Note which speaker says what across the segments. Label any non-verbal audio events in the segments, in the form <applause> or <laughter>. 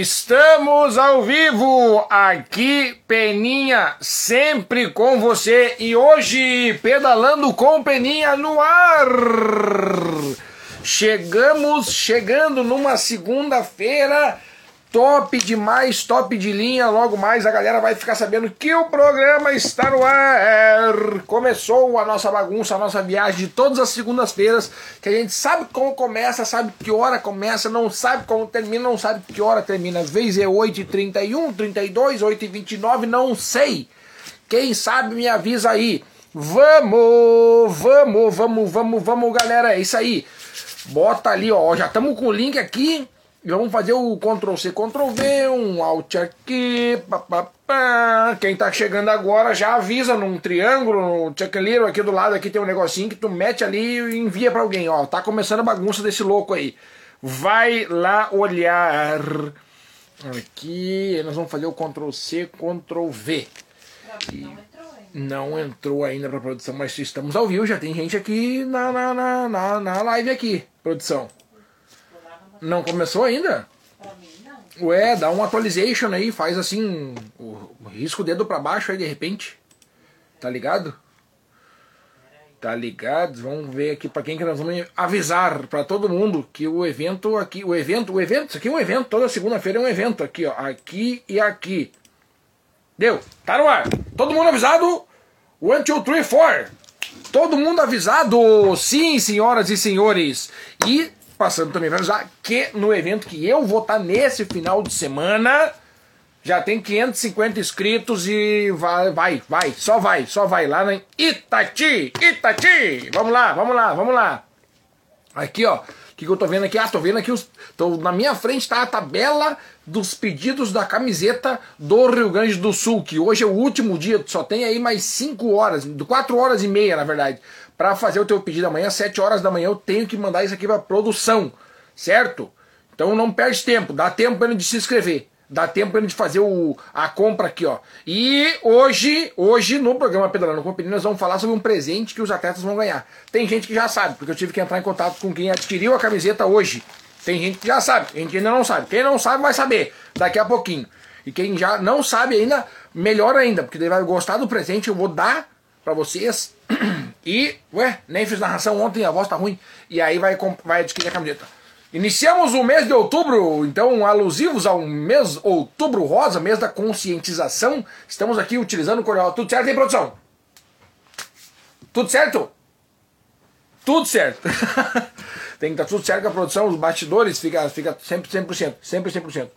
Speaker 1: Estamos ao vivo aqui, Peninha, sempre com você e hoje pedalando com Peninha no ar. Chegamos, chegando numa segunda-feira top demais, top de linha. Logo mais a galera vai ficar sabendo que o programa está no ar. Começou a nossa bagunça, a nossa viagem de todas as segundas-feiras, que a gente sabe como começa, sabe que hora começa, não sabe como termina, não sabe que hora termina. Às vezes é 8h31, 32, 8h29, não sei. Quem sabe me avisa aí. Vamos, vamos, vamos, vamos, vamos, galera. É isso aí. Bota ali, ó. Já estamos com o link aqui vamos fazer o Ctrl C, Ctrl V, um Alt aqui. Pá, pá, pá. Quem tá chegando agora já avisa num triângulo, no checklist aqui do lado aqui tem um negocinho que tu mete ali e envia para alguém, ó. Tá começando a bagunça desse louco aí. Vai lá olhar. Aqui, nós vamos fazer o Ctrl C, Ctrl V. Não entrou ainda para produção, mas estamos ao vivo, já tem gente aqui na, na, na, na, na live aqui, produção. Não começou ainda? Ué, dá um atualization aí, faz assim, o risco o dedo para baixo aí de repente. Tá ligado? Tá ligado? Vamos ver aqui para quem que nós vamos avisar para todo mundo que o evento aqui, o evento, o evento, isso aqui é um evento, toda segunda-feira é um evento aqui, ó, aqui e aqui. Deu, tá no ar. Todo mundo avisado? One, two, three, four. Todo mundo avisado? Sim, senhoras e senhores. E passando também para avisar que no evento que eu vou estar nesse final de semana, já tem 550 inscritos e vai, vai, vai, só vai, só vai lá na Itati, Itati. Vamos lá, vamos lá, vamos lá. Aqui, ó, o que, que eu tô vendo aqui? Ah, tô vendo aqui, os, tô, na minha frente tá a tabela dos pedidos da camiseta do Rio Grande do Sul, que hoje é o último dia, só tem aí mais 5 horas, 4 horas e meia, na verdade para fazer o teu pedido amanhã, 7 horas da manhã, eu tenho que mandar isso aqui para produção, certo? Então não perde tempo, dá tempo para de se inscrever. Dá tempo para de fazer o, a compra aqui, ó. E hoje, hoje no programa Pedalando com Peninha, nós vamos falar sobre um presente que os atletas vão ganhar. Tem gente que já sabe, porque eu tive que entrar em contato com quem adquiriu a camiseta hoje. Tem gente que já sabe, tem gente que ainda não sabe. Quem não sabe vai saber daqui a pouquinho. E quem já não sabe ainda, melhor ainda, porque ele vai gostar do presente, eu vou dar para vocês <clears throat> e, ué, nem fiz narração ontem, a voz tá ruim. E aí vai, vai adquirir a camiseta. Iniciamos o mês de outubro, então alusivos ao mês outubro rosa, mês da conscientização. Estamos aqui utilizando o coreal. Tudo certo aí, produção? Tudo certo? Tudo certo. <laughs> Tem que estar tá tudo certo com a produção, os bastidores, fica, fica sempre 100%. Sempre 100%.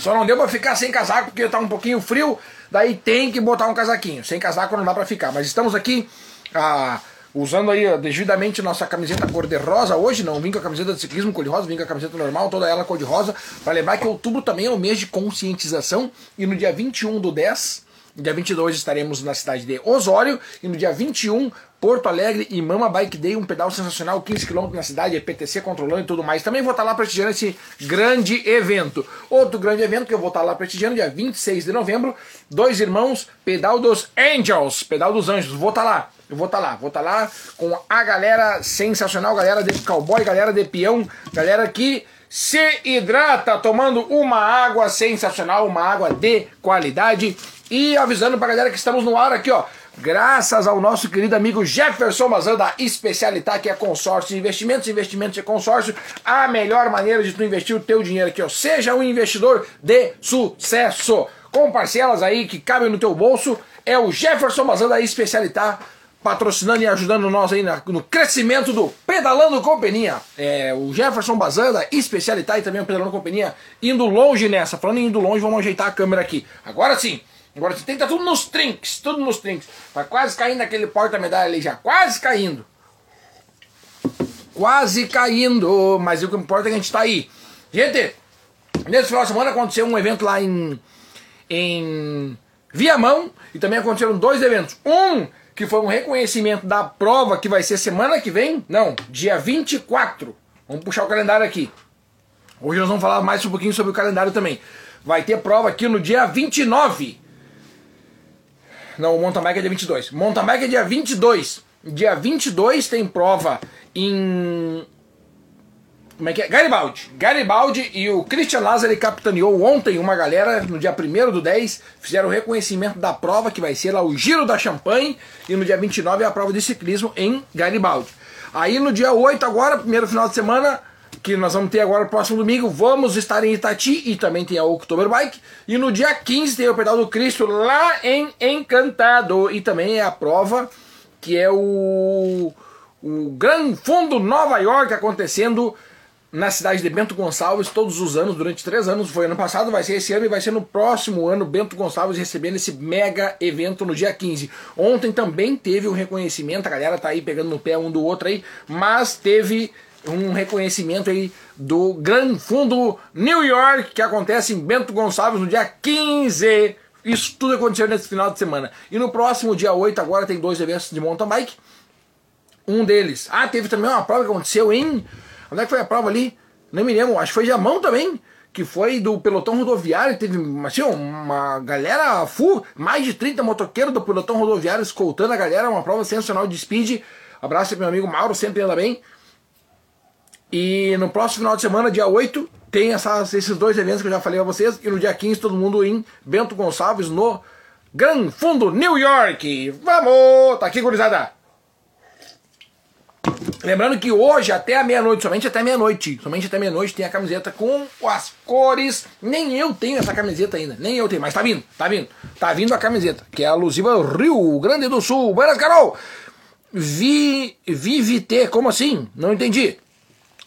Speaker 1: Só não deu pra ficar sem casaco porque tá um pouquinho frio, daí tem que botar um casaquinho. Sem casaco não dá pra ficar. Mas estamos aqui ah, usando aí devidamente nossa camiseta cor-de-rosa. Hoje não vim com a camiseta de ciclismo cor-de-rosa, vim com a camiseta normal, toda ela cor-de-rosa. Para lembrar que outubro também é o mês de conscientização. E no dia 21 do 10 no dia 22 estaremos na cidade de Osório e no dia 21 Porto Alegre e Mama Bike Day, um pedal sensacional, 15 km na cidade, EPTC controlando e tudo mais. Também vou estar lá prestigiando esse grande evento. Outro grande evento que eu vou estar lá prestigiando, dia 26 de novembro, Dois Irmãos, Pedal dos Angels, Pedal dos Anjos. Vou estar lá. Eu vou estar lá, vou estar lá com a galera sensacional, galera de cowboy, galera de peão, galera que se hidrata tomando uma água sensacional, uma água de qualidade. E avisando pra galera que estamos no ar aqui, ó. Graças ao nosso querido amigo Jefferson Mazan da Especialitar, que é consórcio de investimentos, investimentos de consórcio, a melhor maneira de tu investir o teu dinheiro aqui, ó. Seja um investidor de sucesso. Com parcelas aí que cabem no teu bolso, é o Jefferson Mazan da Especialitar patrocinando e ajudando nós aí no crescimento do Pedalando Companhia. É, o Jefferson Bazanda, especialidade também o Pedalando Companhia, indo longe nessa. Falando em indo longe, vamos ajeitar a câmera aqui. Agora sim. Agora você tem que estar tudo nos trinks, tudo nos trinks. Tá quase caindo aquele porta-medalha ali já, quase caindo. Quase caindo, mas o que importa é que a gente está aí. Gente, nesse final de semana aconteceu um evento lá em, em Viamão e também aconteceram dois eventos. Um que foi um reconhecimento da prova que vai ser semana que vem, não, dia 24. Vamos puxar o calendário aqui. Hoje nós vamos falar mais um pouquinho sobre o calendário também. Vai ter prova aqui no dia 29 não, o mountain bike é dia 22. Mountain bike é dia 22. Dia 22 tem prova em como é que é? Garibaldi. Garibaldi e o Christian Lazari capitaneou ontem uma galera, no dia 1 do 10, fizeram o reconhecimento da prova, que vai ser lá o Giro da Champagne, e no dia 29 é a prova de ciclismo em Garibaldi. Aí no dia 8 agora, primeiro final de semana, que nós vamos ter agora próximo domingo, vamos estar em Itati e também tem a October Bike. E no dia 15 tem o Pedal do Cristo lá em Encantado. E também é a prova que é o, o Gran Fundo Nova York acontecendo na cidade de Bento Gonçalves todos os anos, durante três anos. Foi ano passado, vai ser esse ano e vai ser no próximo ano. Bento Gonçalves recebendo esse mega evento no dia 15. Ontem também teve um reconhecimento, a galera tá aí pegando no pé um do outro aí, mas teve um reconhecimento aí do Gran Fundo New York, que acontece em Bento Gonçalves no dia 15. Isso tudo aconteceu nesse final de semana. E no próximo dia 8 agora tem dois eventos de mountain bike. Um deles. Ah, teve também uma prova que aconteceu em Onde é que foi a prova ali? Nem me lembro, acho que foi de mão também, que foi do pelotão rodoviário, teve assim, uma galera full, mais de 30 motoqueiros do pelotão rodoviário escoltando a galera, uma prova sensacional de speed. Abraço meu amigo Mauro, sempre anda bem. E no próximo final de semana, dia 8, tem essas, esses dois eventos que eu já falei a vocês. E no dia 15, todo mundo em Bento Gonçalves, no Gran Fundo, New York. Vamos! Tá aqui, gurizada! Lembrando que hoje, até a meia-noite, somente até meia-noite, somente até meia-noite tem a camiseta com as cores. Nem eu tenho essa camiseta ainda, nem eu tenho, mas tá vindo, tá vindo. Tá vindo a camiseta, que é alusiva Rio Grande do Sul. Buenas, Carol! Vi, Vivite, como assim? Não entendi.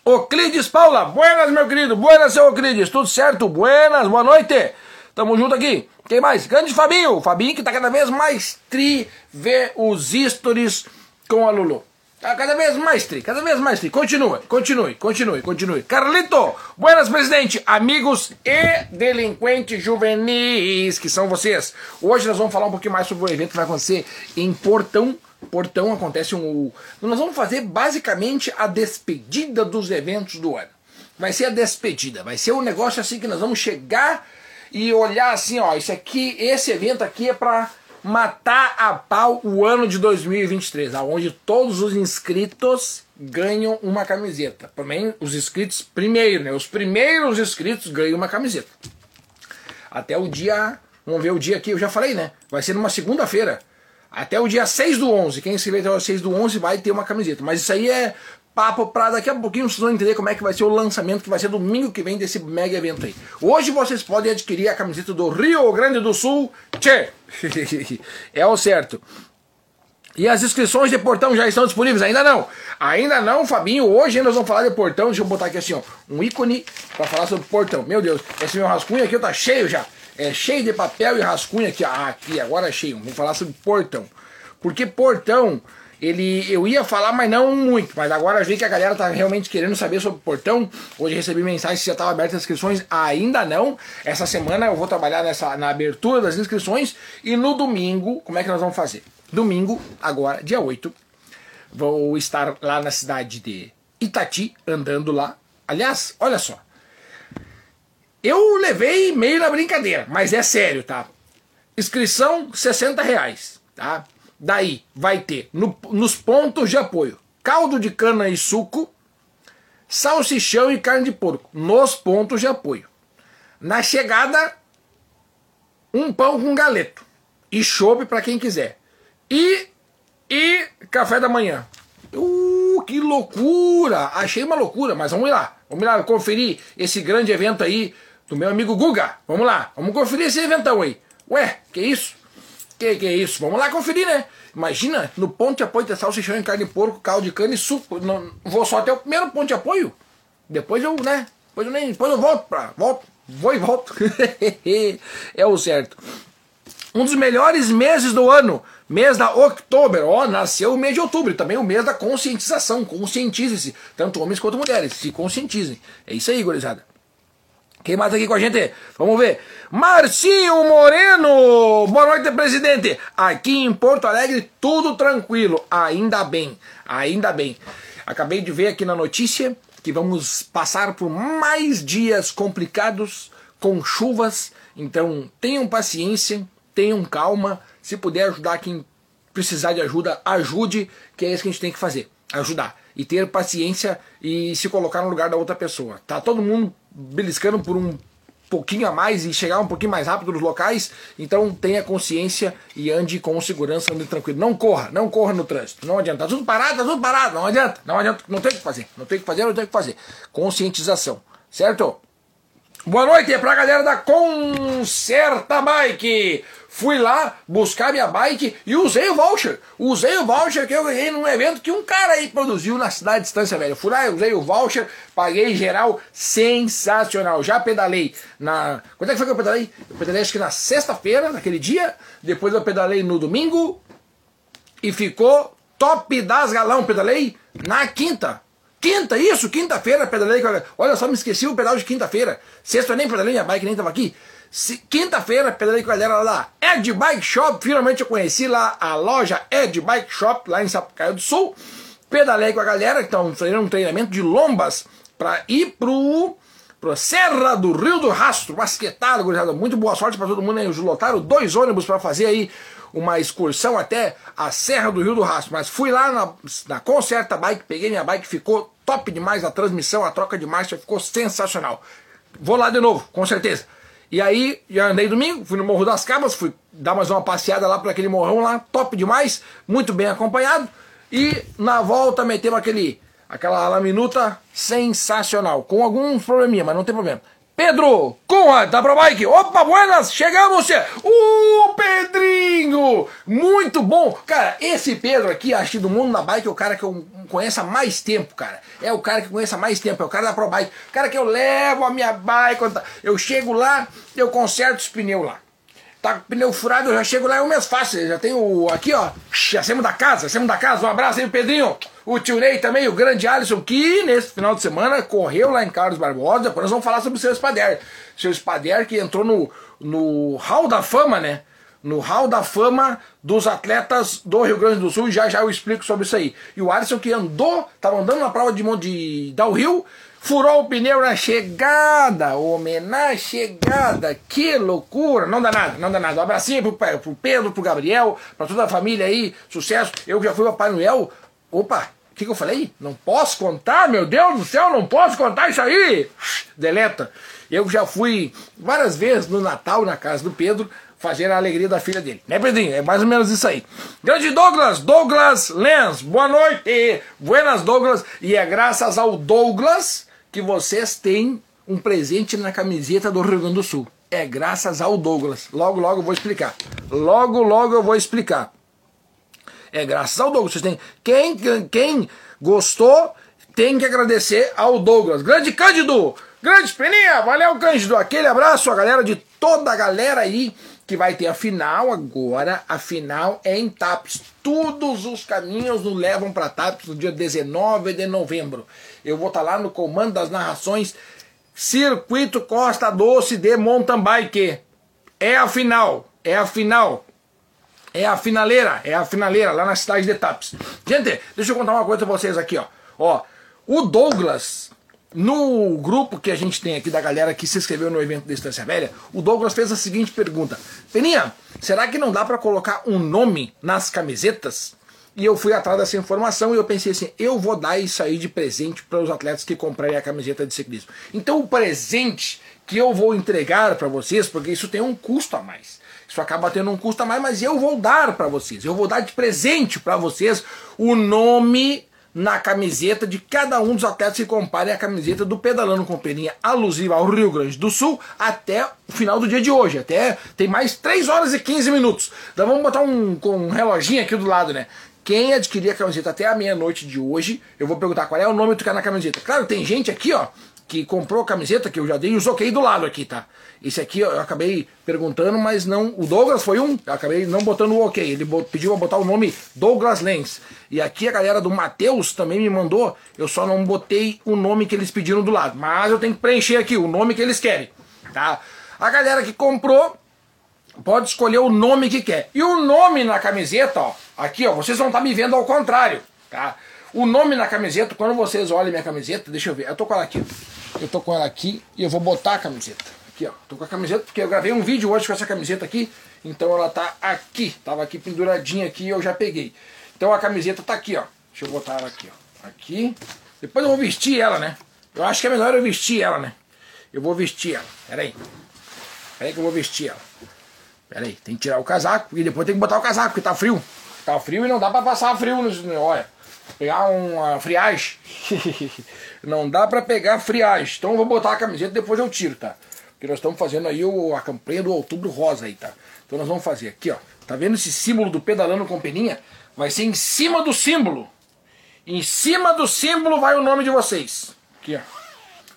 Speaker 1: Oclides Paula, buenas, meu querido, buenas, seu Oclides, tudo certo? Buenas, boa noite. Tamo junto aqui. Quem mais? Grande Fabinho, Fabinho que tá cada vez mais tri, vê os stories com a Lulu. Tá cada vez mais tri, cada vez mais tri. Continue, continue, continue, continue. Carlito, buenas, presidente, amigos e delinquentes juvenis, que são vocês. Hoje nós vamos falar um pouquinho mais sobre o evento que vai acontecer em Portão. Portão acontece um. Nós vamos fazer basicamente a despedida dos eventos do ano. Vai ser a despedida, vai ser um negócio assim que nós vamos chegar e olhar assim, ó, isso aqui, esse evento aqui é para matar a pau o ano de 2023, aonde todos os inscritos ganham uma camiseta. Também os inscritos primeiro, né? Os primeiros inscritos ganham uma camiseta. Até o dia, vamos ver o dia aqui, eu já falei, né? Vai ser numa segunda-feira. Até o dia 6 do 11. Quem inscrever até o 6 do 11 vai ter uma camiseta. Mas isso aí é papo para daqui a pouquinho vocês vão entender como é que vai ser o lançamento que vai ser domingo que vem desse mega evento aí. Hoje vocês podem adquirir a camiseta do Rio Grande do Sul. Tchê! <laughs> é o certo. E as inscrições de portão já estão disponíveis? Ainda não. Ainda não, Fabinho. Hoje nós vamos falar de portão. Deixa eu botar aqui assim, ó, um ícone para falar sobre portão. Meu Deus, esse meu rascunho aqui tá cheio já. É cheio de papel e rascunho aqui. Ah, aqui, agora é cheio. Vamos falar sobre portão. Porque portão ele eu ia falar, mas não muito. Mas agora vi que a galera tá realmente querendo saber sobre portão. Hoje recebi mensagem se já estava aberta as inscrições. Ainda não. Essa semana eu vou trabalhar nessa, na abertura das inscrições. E no domingo, como é que nós vamos fazer? Domingo, agora, dia 8, vou estar lá na cidade de Itati, andando lá. Aliás, olha só. Eu levei meio na brincadeira, mas é sério, tá? Inscrição 60 reais, tá? Daí vai ter no, nos pontos de apoio caldo de cana e suco, salsichão e carne de porco nos pontos de apoio. Na chegada, um pão com galeto e chope para quem quiser. E e café da manhã. Uh, que loucura! Achei uma loucura, mas vamos lá. Vamos lá conferir esse grande evento aí do meu amigo Guga. Vamos lá, vamos conferir esse eventão aí. Ué, que isso? Que que é isso? Vamos lá conferir, né? Imagina, no ponto de apoio de salsichão em carne de porco, caldo de cana e suco. Não, vou só até o primeiro ponto de apoio. Depois eu, né? Depois eu, nem, depois eu volto pra. Volto, vou e volto. <laughs> é o certo. Um dos melhores meses do ano, mês da outubro. Ó, oh, nasceu o mês de outubro, também o mês da conscientização. Conscientize-se, tanto homens quanto mulheres, se conscientizem. É isso aí, gurizada. Quem mais tá aqui com a gente? Vamos ver. Marcinho Moreno! Boa noite, presidente! Aqui em Porto Alegre, tudo tranquilo. Ainda bem, ainda bem. Acabei de ver aqui na notícia que vamos passar por mais dias complicados com chuvas. Então, tenham paciência, tenham calma. Se puder ajudar quem precisar de ajuda, ajude, que é isso que a gente tem que fazer. Ajudar. e ter paciência e se colocar no lugar da outra pessoa. Tá todo mundo beliscando por um pouquinho a mais e chegar um pouquinho mais rápido nos locais, então tenha consciência e ande com segurança, ande tranquilo. Não corra, não corra no trânsito. Não adianta. Tá tudo parado, tá tudo parado. Não adianta, não adianta. Não tem o que fazer. Não tem o que fazer, não tem o que fazer. Conscientização, certo? Boa noite pra galera da Concerta Bike. Fui lá buscar minha bike e usei o voucher. Usei o voucher que eu ganhei num evento que um cara aí produziu na cidade de Estância Velha. Fui lá, usei o voucher, paguei geral, sensacional. Já pedalei na. Quando é que foi que eu pedalei? Eu pedalei acho que na sexta-feira, naquele dia. Depois eu pedalei no domingo. E ficou top das galão. Pedalei na quinta. Quinta, isso, quinta-feira pedalei. Olha só, me esqueci o pedal de quinta-feira. Sexta eu nem pedalei, minha bike nem tava aqui. Quinta-feira, pedalei com a galera lá da Ed Bike Shop. Finalmente eu conheci lá a loja Ed Bike Shop, lá em Sapucaia do Sul. Pedalei com a galera que estão fazendo um treinamento de lombas para ir pro, pro Serra do Rio do Rastro. Basquetado, gurizada. Muito boa sorte para todo mundo aí. Eles lotaram dois ônibus para fazer aí uma excursão até a Serra do Rio do Rastro. Mas fui lá na, na Concerta Bike, peguei minha bike, ficou top demais a transmissão, a troca de marcha ficou sensacional. Vou lá de novo, com certeza. E aí, já andei domingo, fui no Morro das Cabras, fui dar mais uma passeada lá para aquele morrão lá, top demais, muito bem acompanhado. E na volta metemos aquele, aquela minuta sensacional, com alguns probleminha, mas não tem problema. Pedro Conrad da ProBike. Opa, buenas, chegamos! O Pedrinho! Muito bom! Cara, esse Pedro aqui, acho que do mundo da bike é o cara que eu conheço há mais tempo, cara. É o cara que conhece há mais tempo, é o cara da ProBike. O cara que eu levo a minha bike, eu chego lá, eu conserto os pneus lá. Tá com pneu furado, eu já chego lá, é um mês fácil. Já tenho aqui, ó, acima da casa, acima da casa. Um abraço aí, Pedrinho o tio Ney também, o grande Alisson, que nesse final de semana correu lá em Carlos Barbosa. Depois nós vamos falar sobre o seu Spader. Seu Spader que entrou no, no Hall da Fama, né? No Hall da Fama dos atletas do Rio Grande do Sul. Já já eu explico sobre isso aí. E o Alisson que andou, tava andando na prova de, de Rio furou o pneu na chegada, homem, na chegada, que loucura, não dá nada, não dá nada. Um abracinho pro, pro Pedro, pro Gabriel, pra toda a família aí, sucesso. Eu já fui o Papai Noel, opa, que, que eu falei? Não posso contar, meu Deus do céu, não posso contar isso aí! Deleta. Eu já fui várias vezes no Natal na casa do Pedro fazer a alegria da filha dele. Né, Pedrinho? É mais ou menos isso aí. Grande Douglas, Douglas Lenz, boa noite! Buenas, Douglas. E é graças ao Douglas que vocês têm um presente na camiseta do Rio Grande do Sul. É graças ao Douglas. Logo, logo eu vou explicar. Logo, logo eu vou explicar. É graças ao Douglas. Vocês têm, quem, quem gostou tem que agradecer ao Douglas. Grande Cândido! Grande Peninha! Valeu, Cândido! Aquele abraço a galera de toda a galera aí que vai ter a final agora. A final é em TAPS. Todos os caminhos nos levam para TAPS no dia 19 de novembro. Eu vou estar tá lá no comando das narrações Circuito Costa Doce de Mountain Bike. É a final. É a final. É a finaleira, é a finaleira lá na cidade de Tapes. Gente, deixa eu contar uma coisa pra vocês aqui, ó. Ó, o Douglas, no grupo que a gente tem aqui da galera que se inscreveu no evento da Estância Velha, o Douglas fez a seguinte pergunta: Peninha, será que não dá para colocar um nome nas camisetas? E eu fui atrás dessa informação e eu pensei assim: eu vou dar isso aí de presente para os atletas que comprarem a camiseta de ciclismo. Então o presente que eu vou entregar para vocês, porque isso tem um custo a mais. Isso acaba tendo um custo a mais, mas eu vou dar para vocês. Eu vou dar de presente para vocês o nome na camiseta de cada um dos atletas que comparem a camiseta do Pedalando com Peninha alusiva ao Rio Grande do Sul até o final do dia de hoje. Até tem mais 3 horas e 15 minutos. Então vamos botar um, um reloginho aqui do lado, né? Quem adquirir a camiseta até a meia-noite de hoje, eu vou perguntar qual é o nome que tu quer na camiseta. Claro, tem gente aqui, ó, que comprou a camiseta que eu já dei os ok do lado aqui, tá? Esse aqui eu acabei perguntando, mas não. O Douglas foi um, eu acabei não botando o ok. Ele pediu pra botar o nome Douglas Lens. E aqui a galera do Matheus também me mandou, eu só não botei o nome que eles pediram do lado. Mas eu tenho que preencher aqui o nome que eles querem, tá? A galera que comprou pode escolher o nome que quer. E o nome na camiseta, ó, aqui, ó, vocês vão estar tá me vendo ao contrário, tá? O nome na camiseta, quando vocês olhem minha camiseta, deixa eu ver, eu tô com ela aqui. Eu tô com ela aqui e eu vou botar a camiseta. Aqui, ó. Tô com a camiseta porque eu gravei um vídeo hoje com essa camiseta aqui. Então ela tá aqui. Tava aqui penduradinha aqui e eu já peguei. Então a camiseta tá aqui, ó. Deixa eu botar ela aqui, ó. Aqui. Depois eu vou vestir ela, né? Eu acho que é melhor eu vestir ela, né? Eu vou vestir ela. Pera aí. Pera aí que eu vou vestir ela. Pera aí, tem que tirar o casaco e depois tem que botar o casaco, porque tá frio. Tá frio e não dá pra passar frio. Olha, pegar uma friagem. <laughs> não dá pra pegar friagem. Então eu vou botar a camiseta e depois eu tiro, tá? Porque nós estamos fazendo aí o, a campanha do outubro rosa aí, tá? Então nós vamos fazer aqui, ó. Tá vendo esse símbolo do pedalando com peninha? Vai ser em cima do símbolo. Em cima do símbolo vai o nome de vocês. Aqui, ó.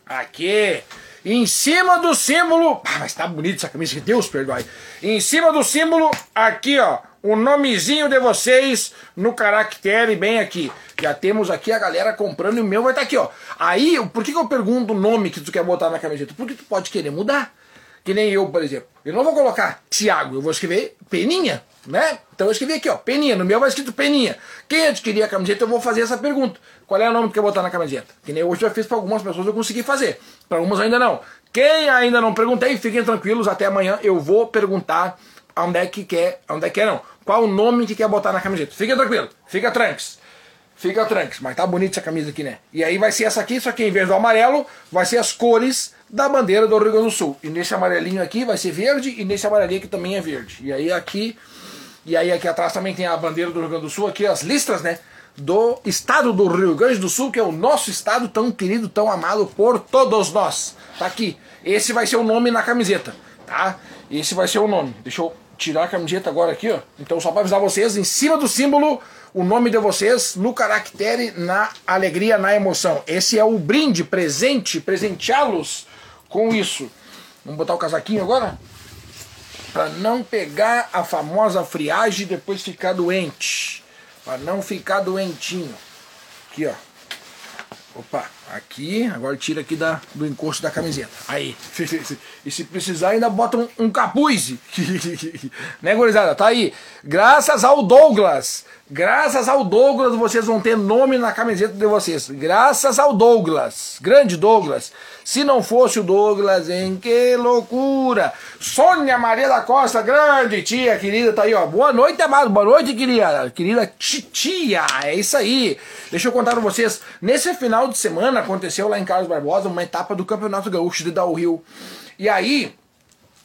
Speaker 1: Aqui. Em cima do símbolo. Ah, mas tá bonito essa camisa, que Deus perdoe. Em cima do símbolo, aqui, ó. O nomezinho de vocês no caractere bem aqui. Já temos aqui a galera comprando e o meu vai estar tá aqui, ó. Aí, por que, que eu pergunto o nome que tu quer botar na camiseta? Porque tu pode querer mudar. Que nem eu, por exemplo. Eu não vou colocar Tiago, eu vou escrever Peninha, né? Então eu escrevi aqui, ó, Peninha. No meu vai escrito Peninha. Quem adquirir a camiseta, eu vou fazer essa pergunta. Qual é o nome que quer botar na camiseta? Que nem hoje eu fiz para algumas pessoas, eu consegui fazer. Para algumas ainda não. Quem ainda não perguntei, fiquem tranquilos, até amanhã eu vou perguntar onde é que quer, onde é que é não. Qual o nome que quer botar na camiseta. Fiquem tranquilos, fica tranques. Fica tranques, mas tá bonita essa camisa aqui, né? E aí vai ser essa aqui, só que em vez do amarelo, vai ser as cores da bandeira do Rio Grande do Sul. E nesse amarelinho aqui vai ser verde e nesse amarelinho aqui também é verde. E aí aqui e aí aqui atrás também tem a bandeira do Rio Grande do Sul, aqui as listras, né? Do estado do Rio Grande do Sul, que é o nosso estado tão querido, tão amado por todos nós. Tá aqui. Esse vai ser o nome na camiseta, tá? Esse vai ser o nome. Deixa eu tirar a camiseta agora aqui, ó. Então só para avisar vocês, em cima do símbolo o nome de vocês no caractere, na alegria, na emoção. Esse é o brinde, presente, presenteá-los com isso. Vamos botar o casaquinho agora? Para não pegar a famosa friagem e depois ficar doente. Para não ficar doentinho. Aqui, ó. Opa, aqui, agora tira aqui da, do encosto da camiseta. Aí. <laughs> E se precisar, ainda bota um, um capuz. <laughs> né, gurizada? Tá aí. Graças ao Douglas. Graças ao Douglas, vocês vão ter nome na camiseta de vocês. Graças ao Douglas. Grande Douglas. Se não fosse o Douglas, em que loucura! Sônia Maria da Costa, grande tia querida, tá aí, ó. Boa noite, amado. Boa noite, querida. Querida titia. É isso aí. Deixa eu contar pra vocês. Nesse final de semana aconteceu lá em Carlos Barbosa uma etapa do Campeonato Gaúcho de Downhill. E aí,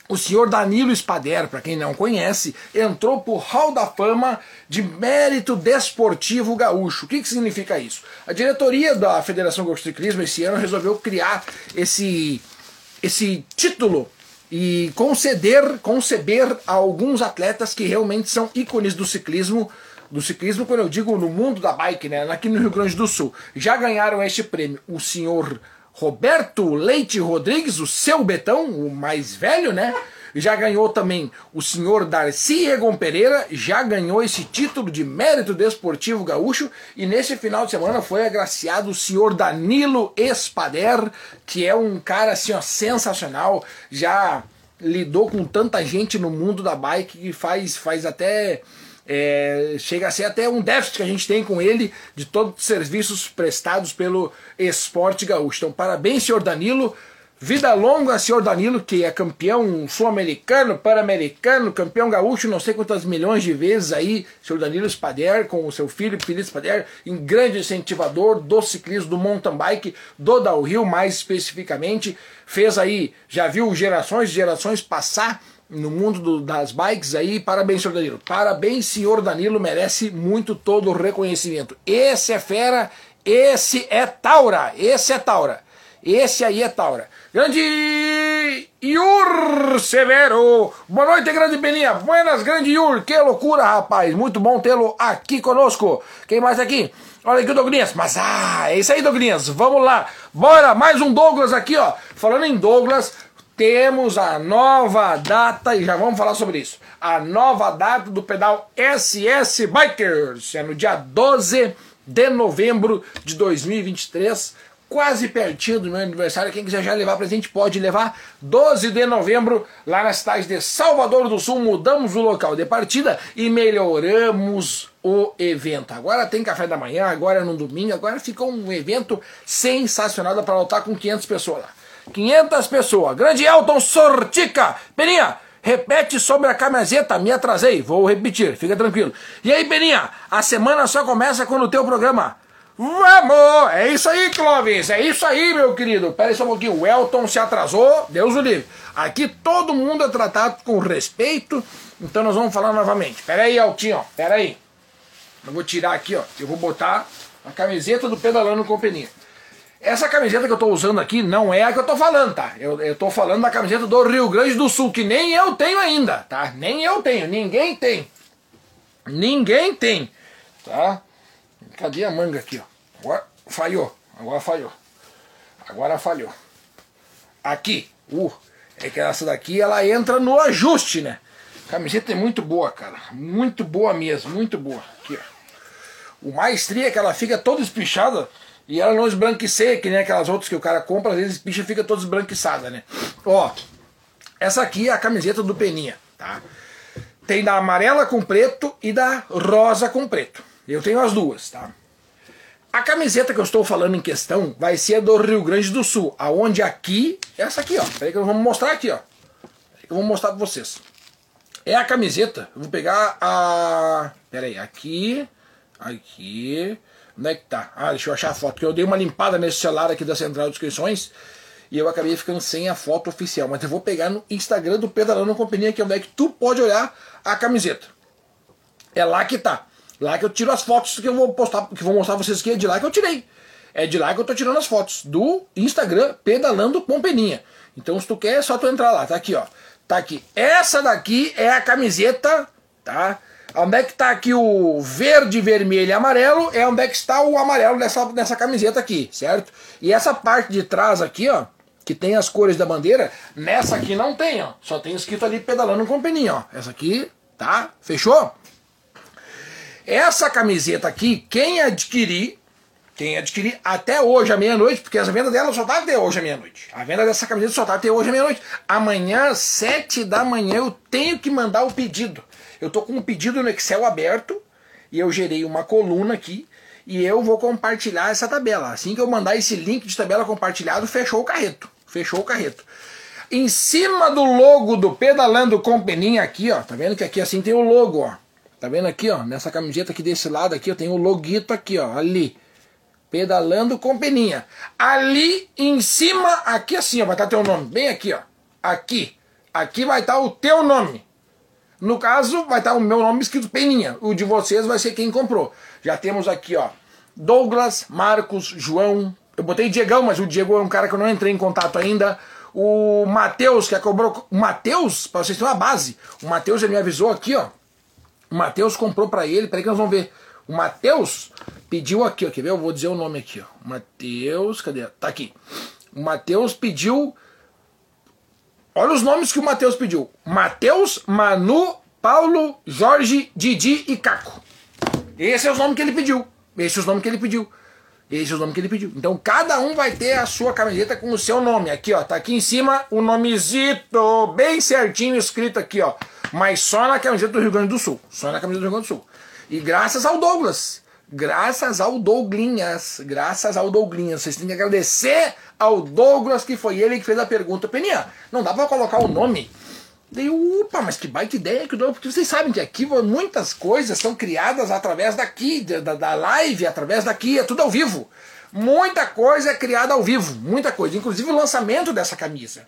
Speaker 1: o senhor Danilo Spader, para quem não conhece, entrou para o Hall da Fama de Mérito Desportivo Gaúcho. O que, que significa isso? A diretoria da Federação Gaúcho de Ciclismo esse ano resolveu criar esse, esse título e conceder, conceber a alguns atletas que realmente são ícones do ciclismo, do ciclismo quando eu digo no mundo da bike, né, aqui no Rio Grande do Sul. Já ganharam este prêmio o senhor Roberto Leite Rodrigues, o seu Betão, o mais velho, né? Já ganhou também o senhor Darcy Egon Pereira, já ganhou esse título de mérito desportivo gaúcho. E nesse final de semana foi agraciado o senhor Danilo Espader, que é um cara assim, ó, sensacional. Já lidou com tanta gente no mundo da bike que faz, faz até é, chega a ser até um déficit que a gente tem com ele de todos os serviços prestados pelo esporte gaúcho. Então, parabéns, senhor Danilo. Vida longa, senhor Danilo, que é campeão sul-americano, pan-americano, campeão gaúcho, não sei quantas milhões de vezes aí, senhor Danilo Spader, com o seu filho Felipe Spader, em grande incentivador do ciclismo, do mountain bike, do downhill mais especificamente, fez aí, já viu gerações e gerações passar no mundo do, das bikes aí. Parabéns, senhor Danilo. Parabéns, senhor Danilo. Merece muito todo o reconhecimento. Esse é fera, esse é Taura. Esse é Taura. Esse aí é Taura. Grande Yur Severo. Boa noite, grande Beninha. Buenas, grande Yur. Que loucura, rapaz. Muito bom tê-lo aqui conosco. Quem mais aqui? Olha aqui o Douglas. Mas ah, é isso aí, Douglas. Vamos lá. Bora, mais um Douglas aqui, ó. Falando em Douglas, temos a nova data, e já vamos falar sobre isso. A nova data do pedal SS Bikers. É no dia 12 de novembro de 2023. Quase pertinho do meu aniversário. Quem quiser já levar presente pode levar. 12 de novembro, lá na cidade de Salvador do Sul. Mudamos o local de partida e melhoramos o evento. Agora tem café da manhã, agora é no domingo, agora ficou um evento sensacional para lutar com 500 pessoas lá. 500 pessoas. Grande Elton Sortica. Peninha, repete sobre a camiseta. Me atrasei. Vou repetir, fica tranquilo. E aí, Peninha, a semana só começa quando o teu programa Vamos! É isso aí, Clóvis! É isso aí, meu querido! Pera aí só um pouquinho. O Elton se atrasou, Deus o livre. Aqui todo mundo é tratado com respeito, então nós vamos falar novamente. Pera aí, Eltinho, ó. Pera aí. Eu vou tirar aqui, ó. Eu vou botar a camiseta do Pedalando Companhia. Essa camiseta que eu estou usando aqui não é a que eu estou falando, tá? Eu, estou falando da camiseta do Rio Grande do Sul, que nem eu tenho ainda, tá? Nem eu tenho, ninguém tem. Ninguém tem, tá? Cadê a manga aqui, ó? Agora falhou, agora falhou. Agora falhou. Aqui, uh, é que essa daqui ela entra no ajuste, né? Camiseta é muito boa, cara. Muito boa mesmo, muito boa. Aqui, ó. O maestria é que ela fica toda espichada e ela não esbranquiceia, que nem aquelas outras que o cara compra, às vezes bicha fica toda esbranquiçada, né? Ó, essa aqui é a camiseta do Peninha, tá? Tem da amarela com preto e da rosa com preto. Eu tenho as duas, tá? A camiseta que eu estou falando em questão vai ser a do Rio Grande do Sul, aonde aqui, essa aqui, ó. Peraí que eu vou mostrar aqui, ó. Eu vou mostrar pra vocês. É a camiseta, eu vou pegar a... Peraí, aqui, aqui, Onde é que tá? Ah, deixa eu achar a foto, porque eu dei uma limpada nesse celular aqui da central de inscrições e eu acabei ficando sem a foto oficial. Mas eu vou pegar no Instagram do Pedalando Companhia, que é onde é que tu pode olhar a camiseta. É lá que tá. Lá que eu tiro as fotos que eu vou postar, que vou mostrar pra vocês que é de lá que eu tirei. É de lá que eu tô tirando as fotos. Do Instagram Pedalando com Peninha. Então se tu quer, é só tu entrar lá. Tá aqui, ó. Tá aqui. Essa daqui é a camiseta, tá? Onde é que está aqui o verde, vermelho e amarelo? É onde é que está o amarelo dessa, dessa camiseta aqui, certo? E essa parte de trás aqui, ó, que tem as cores da bandeira, nessa aqui não tem, ó. Só tem escrito ali pedalando com peninha, ó. Essa aqui, tá? Fechou? Essa camiseta aqui, quem adquirir, quem adquirir até hoje à meia-noite, porque a venda dela só tá até hoje à meia-noite. A venda dessa camiseta só tá até hoje à meia-noite. Amanhã, sete da manhã, eu tenho que mandar o pedido. Eu estou com um pedido no Excel aberto e eu gerei uma coluna aqui e eu vou compartilhar essa tabela. Assim que eu mandar esse link de tabela compartilhado, fechou o carreto. Fechou o carreto. Em cima do logo do Pedalando com Peninha aqui, ó, tá vendo que aqui assim tem o logo, ó. Tá vendo aqui, ó, nessa camiseta aqui desse lado aqui, eu tenho o loguito aqui, ó, ali. Pedalando com Peninha. Ali em cima, aqui assim, ó, vai estar teu nome, bem aqui, ó. Aqui. Aqui vai estar o teu nome. No caso, vai estar o meu nome escrito Peninha. O de vocês vai ser quem comprou. Já temos aqui, ó, Douglas, Marcos, João. Eu botei Diegão, mas o Diego é um cara que eu não entrei em contato ainda. O Matheus, que é cobrou. O Matheus, para vocês terem uma base. O Matheus já me avisou aqui, ó. O Matheus comprou para ele. Peraí que nós vamos ver. O Matheus pediu aqui, ó. Quer ver? Eu vou dizer o nome aqui, ó. Matheus, cadê? Tá aqui. O Matheus pediu Olha os nomes que o Matheus pediu: Matheus, Manu, Paulo, Jorge, Didi e Caco. Esse é os nomes que ele pediu. Esse é os nomes que ele pediu. Esse é os nomes que ele pediu. Então cada um vai ter a sua camiseta com o seu nome. Aqui, ó. Tá aqui em cima o nomezito bem certinho escrito aqui, ó. Mas só na camiseta do Rio Grande do Sul. Só na camiseta do Rio Grande do Sul. E graças ao Douglas. Graças ao Douglinhas. Graças ao Douglinhas. Vocês têm que agradecer ao Douglas, que foi ele que fez a pergunta. Peninha, não dá para colocar o nome? Daí, opa, mas que baita ideia que o Douglas, porque vocês sabem que aqui muitas coisas são criadas através daqui, da, da live, através daqui, é tudo ao vivo. Muita coisa é criada ao vivo, muita coisa, inclusive o lançamento dessa camisa.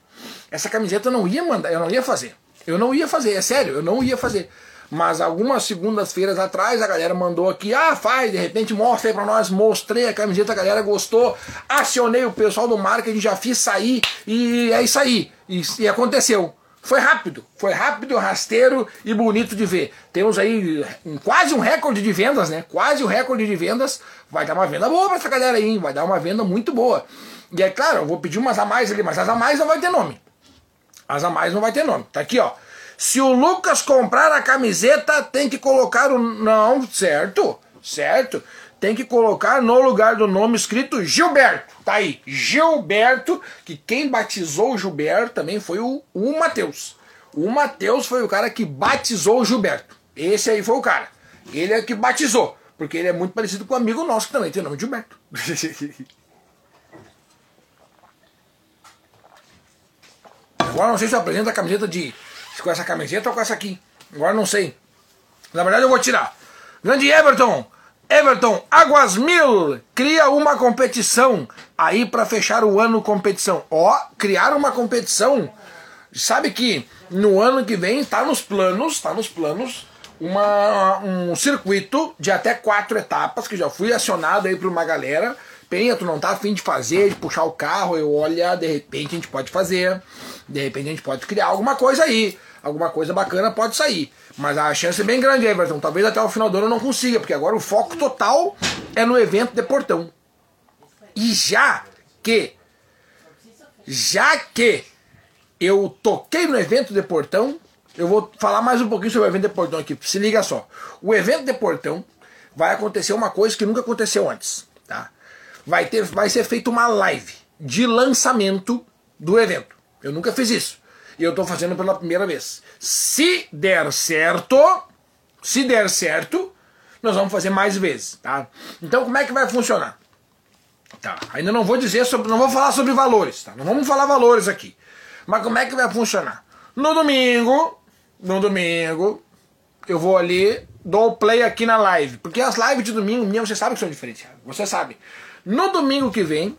Speaker 1: Essa camiseta eu não ia mandar, eu não ia fazer. Eu não ia fazer, é sério, eu não ia fazer. Mas algumas segundas-feiras atrás a galera mandou aqui, ah, faz, de repente mostra aí pra nós, mostrei a camiseta, a galera gostou, acionei o pessoal do marketing, já fiz sair e é isso aí. E, e aconteceu. Foi rápido, foi rápido, rasteiro e bonito de ver. Temos aí quase um recorde de vendas, né? Quase um recorde de vendas. Vai dar uma venda boa pra essa galera aí, hein? vai dar uma venda muito boa. E é claro, eu vou pedir umas a mais ali, mas as a mais não vai ter nome. As a mais não vai ter nome. Tá aqui, ó. Se o Lucas comprar a camiseta, tem que colocar o. Não, certo? Certo? Tem que colocar no lugar do nome escrito Gilberto. Tá aí, Gilberto, que quem batizou o Gilberto também foi o, o Mateus. O Mateus foi o cara que batizou o Gilberto. Esse aí foi o cara. Ele é que batizou. Porque ele é muito parecido com um amigo nosso que também tem o nome de Gilberto. <laughs> Agora não sei se eu apresento a camiseta de com essa camiseta ou com essa aqui. Agora não sei. Na verdade eu vou tirar. Grande Everton, Everton, Águas Mil, cria uma competição aí para fechar o ano competição. Ó, criar uma competição. Sabe que no ano que vem tá nos planos, tá nos planos uma, um circuito de até quatro etapas que já fui acionado aí para uma galera. Penha, tu não tá afim de fazer, de puxar o carro, eu olha, de repente a gente pode fazer, de repente a gente pode criar alguma coisa aí, alguma coisa bacana pode sair. Mas a chance é bem grande, Everton. Talvez até o final do ano não consiga, porque agora o foco total é no evento de Portão. E já que, já que eu toquei no evento de Portão, eu vou falar mais um pouquinho sobre o evento de Portão aqui. Se liga só. O evento de Portão vai acontecer uma coisa que nunca aconteceu antes, tá? Vai ter, vai ser feita uma live de lançamento do evento. Eu nunca fiz isso. E eu estou fazendo pela primeira vez. Se der certo, se der certo, nós vamos fazer mais vezes, tá? Então como é que vai funcionar? Tá, ainda não vou dizer sobre, não vou falar sobre valores, tá? Não vamos falar valores aqui. Mas como é que vai funcionar? No domingo, no domingo, eu vou ali, dou play aqui na live. Porque as lives de domingo minha, você sabe que são diferentes. Você sabe. No domingo que vem,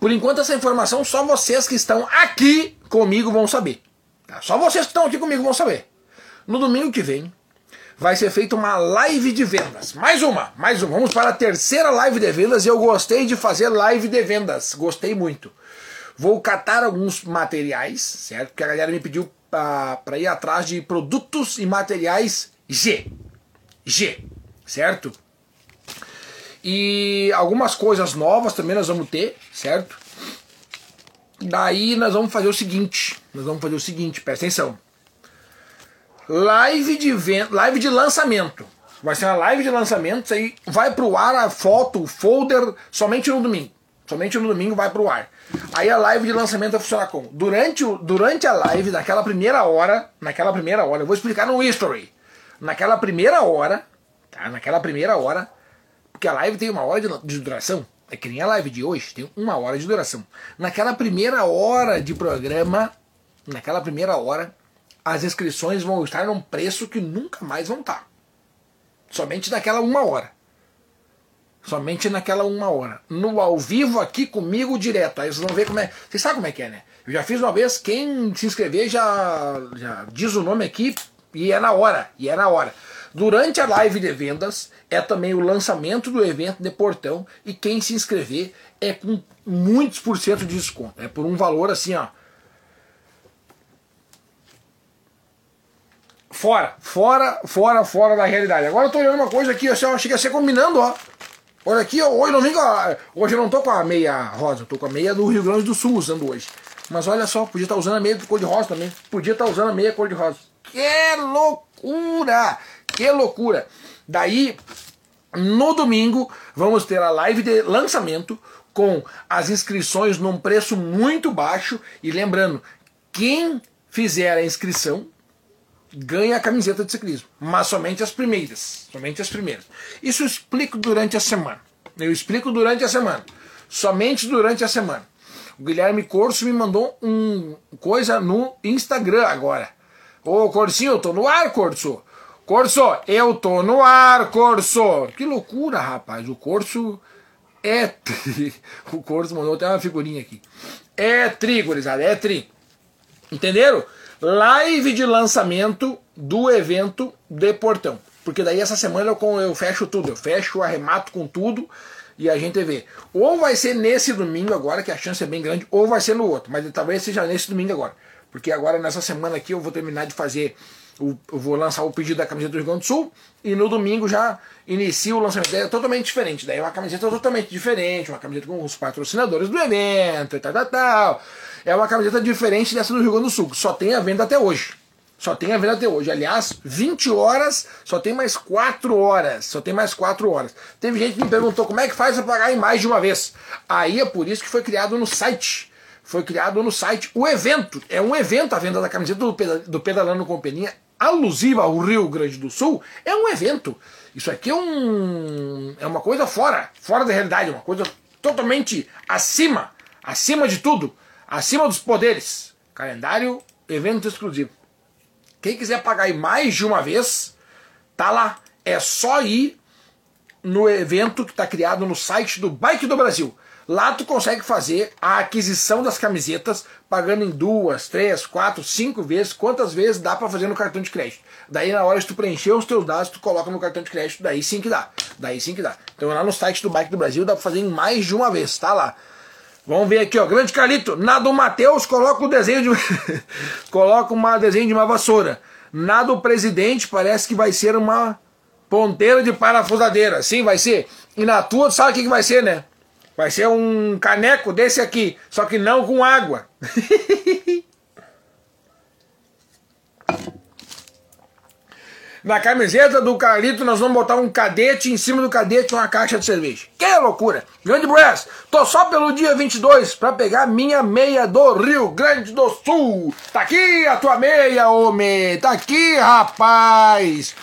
Speaker 1: por enquanto essa informação só vocês que estão aqui comigo vão saber. Tá? Só vocês que estão aqui comigo vão saber. No domingo que vem, vai ser feita uma live de vendas. Mais uma, mais uma. Vamos para a terceira live de vendas. Eu gostei de fazer live de vendas. Gostei muito. Vou catar alguns materiais, certo? Porque a galera me pediu para ir atrás de produtos e materiais G. G, certo? E algumas coisas novas também nós vamos ter, certo? Daí nós vamos fazer o seguinte, nós vamos fazer o seguinte, presta atenção. Live de live de lançamento. Vai ser uma live de lançamento, aí vai pro ar a foto, o folder somente no domingo. Somente no domingo vai pro ar. Aí a live de lançamento vai funcionar como? Durante, o, durante a live, naquela primeira hora, naquela primeira hora, eu vou explicar no history. Naquela primeira hora, tá? Naquela primeira hora, porque a live tem uma hora de, de duração. É que nem a live de hoje, tem uma hora de duração. Naquela primeira hora de programa, naquela primeira hora, as inscrições vão estar num preço que nunca mais vão estar. Somente naquela uma hora. Somente naquela uma hora. No ao vivo aqui comigo direto. Aí vocês vão ver como é. Vocês sabem como é que é, né? Eu já fiz uma vez, quem se inscrever já, já diz o nome aqui e é na hora. E é na hora. Durante a live de vendas é também o lançamento do evento de portão e quem se inscrever é com muitos por cento de desconto. É por um valor assim, ó. Fora, fora, fora, fora da realidade. Agora eu tô olhando uma coisa aqui, eu achei que ia ser combinando, ó. Olha aqui, hoje não vem com a, Hoje eu não tô com a meia rosa, eu tô com a meia do Rio Grande do Sul usando hoje. Mas olha só, podia estar tá usando a meia de cor de rosa também. Podia estar tá usando a meia cor de rosa. Que loucura! Que loucura! Daí, no domingo, vamos ter a live de lançamento com as inscrições num preço muito baixo. E lembrando, quem fizer a inscrição ganha a camiseta de ciclismo, mas somente as primeiras, somente as primeiras. Isso eu explico durante a semana. Eu explico durante a semana, somente durante a semana. O Guilherme Corso me mandou um coisa no Instagram agora. Ô Corsinho, eu tô no ar, Corso. Corso, eu tô no ar, Corso. Que loucura, rapaz. O Corso é tri. <laughs> O Corso mandou até uma figurinha aqui. É tri, gurizada, é tri. Entenderam? live de lançamento do evento de Portão. Porque daí essa semana eu, eu fecho tudo, eu fecho, arremato com tudo e a gente vê. Ou vai ser nesse domingo agora, que a chance é bem grande, ou vai ser no outro, mas talvez seja nesse domingo agora. Porque agora nessa semana aqui eu vou terminar de fazer, eu vou lançar o pedido da camiseta do Rio Grande do Sul e no domingo já inicia o lançamento. É totalmente diferente, daí é uma camiseta totalmente diferente, uma camiseta com os patrocinadores do evento e tal, tal, tal é uma camiseta diferente dessa do Rio Grande do Sul. Só tem a venda até hoje. Só tem a venda até hoje. Aliás, 20 horas, só tem mais 4 horas. Só tem mais 4 horas. Teve gente que me perguntou como é que faz para pagar em mais de uma vez. Aí é por isso que foi criado no site. Foi criado no site o evento. É um evento a venda da camiseta do Pedalando com Peninha, alusiva ao Rio Grande do Sul. É um evento. Isso aqui é um é uma coisa fora, fora da realidade, uma coisa totalmente acima, acima de tudo acima dos poderes. Calendário, evento exclusivo. Quem quiser pagar aí mais de uma vez, tá lá. É só ir no evento que está criado no site do Bike do Brasil. Lá tu consegue fazer a aquisição das camisetas pagando em duas, três, quatro, cinco vezes, quantas vezes dá para fazer no cartão de crédito. Daí na hora de tu preencher os teus dados, tu coloca no cartão de crédito, daí sim que dá. Daí sim que dá. Então lá no site do Bike do Brasil dá para fazer em mais de uma vez, tá lá. Vamos ver aqui, ó. Grande Carlito. Na do Matheus, coloca o desenho de. <laughs> coloca uma desenho de uma vassoura. Na do presidente, parece que vai ser uma ponteira de parafusadeira. Sim, vai ser. E na tua, sabe o que, que vai ser, né? Vai ser um caneco desse aqui, só que não com água. <laughs> Na camiseta do Carlito nós vamos botar um cadete, em cima do cadete uma caixa de cerveja. Que loucura! Grande Brass, tô só pelo dia 22 para pegar minha meia do Rio Grande do Sul. Tá aqui a tua meia, homem! Tá aqui, rapaz!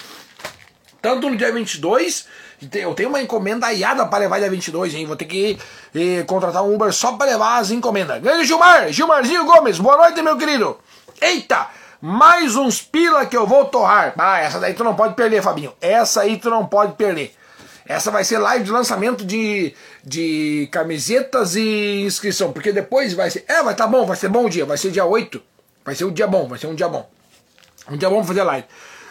Speaker 1: Tanto no dia 22 eu tenho uma encomenda aiada para levar dia 22, hein? Vou ter que eh, contratar um Uber só para levar as encomendas. Grande Gilmar, Gilmarzinho Gomes, boa noite, meu querido. Eita, mais uns pila que eu vou torrar. Ah, essa daí tu não pode perder, Fabinho. Essa aí tu não pode perder. Essa vai ser live de lançamento de, de camisetas e inscrição. Porque depois vai ser. É, vai tá bom, vai ser bom o dia. Vai ser dia 8. Vai ser um dia bom, vai ser um dia bom. Um dia bom pra fazer live.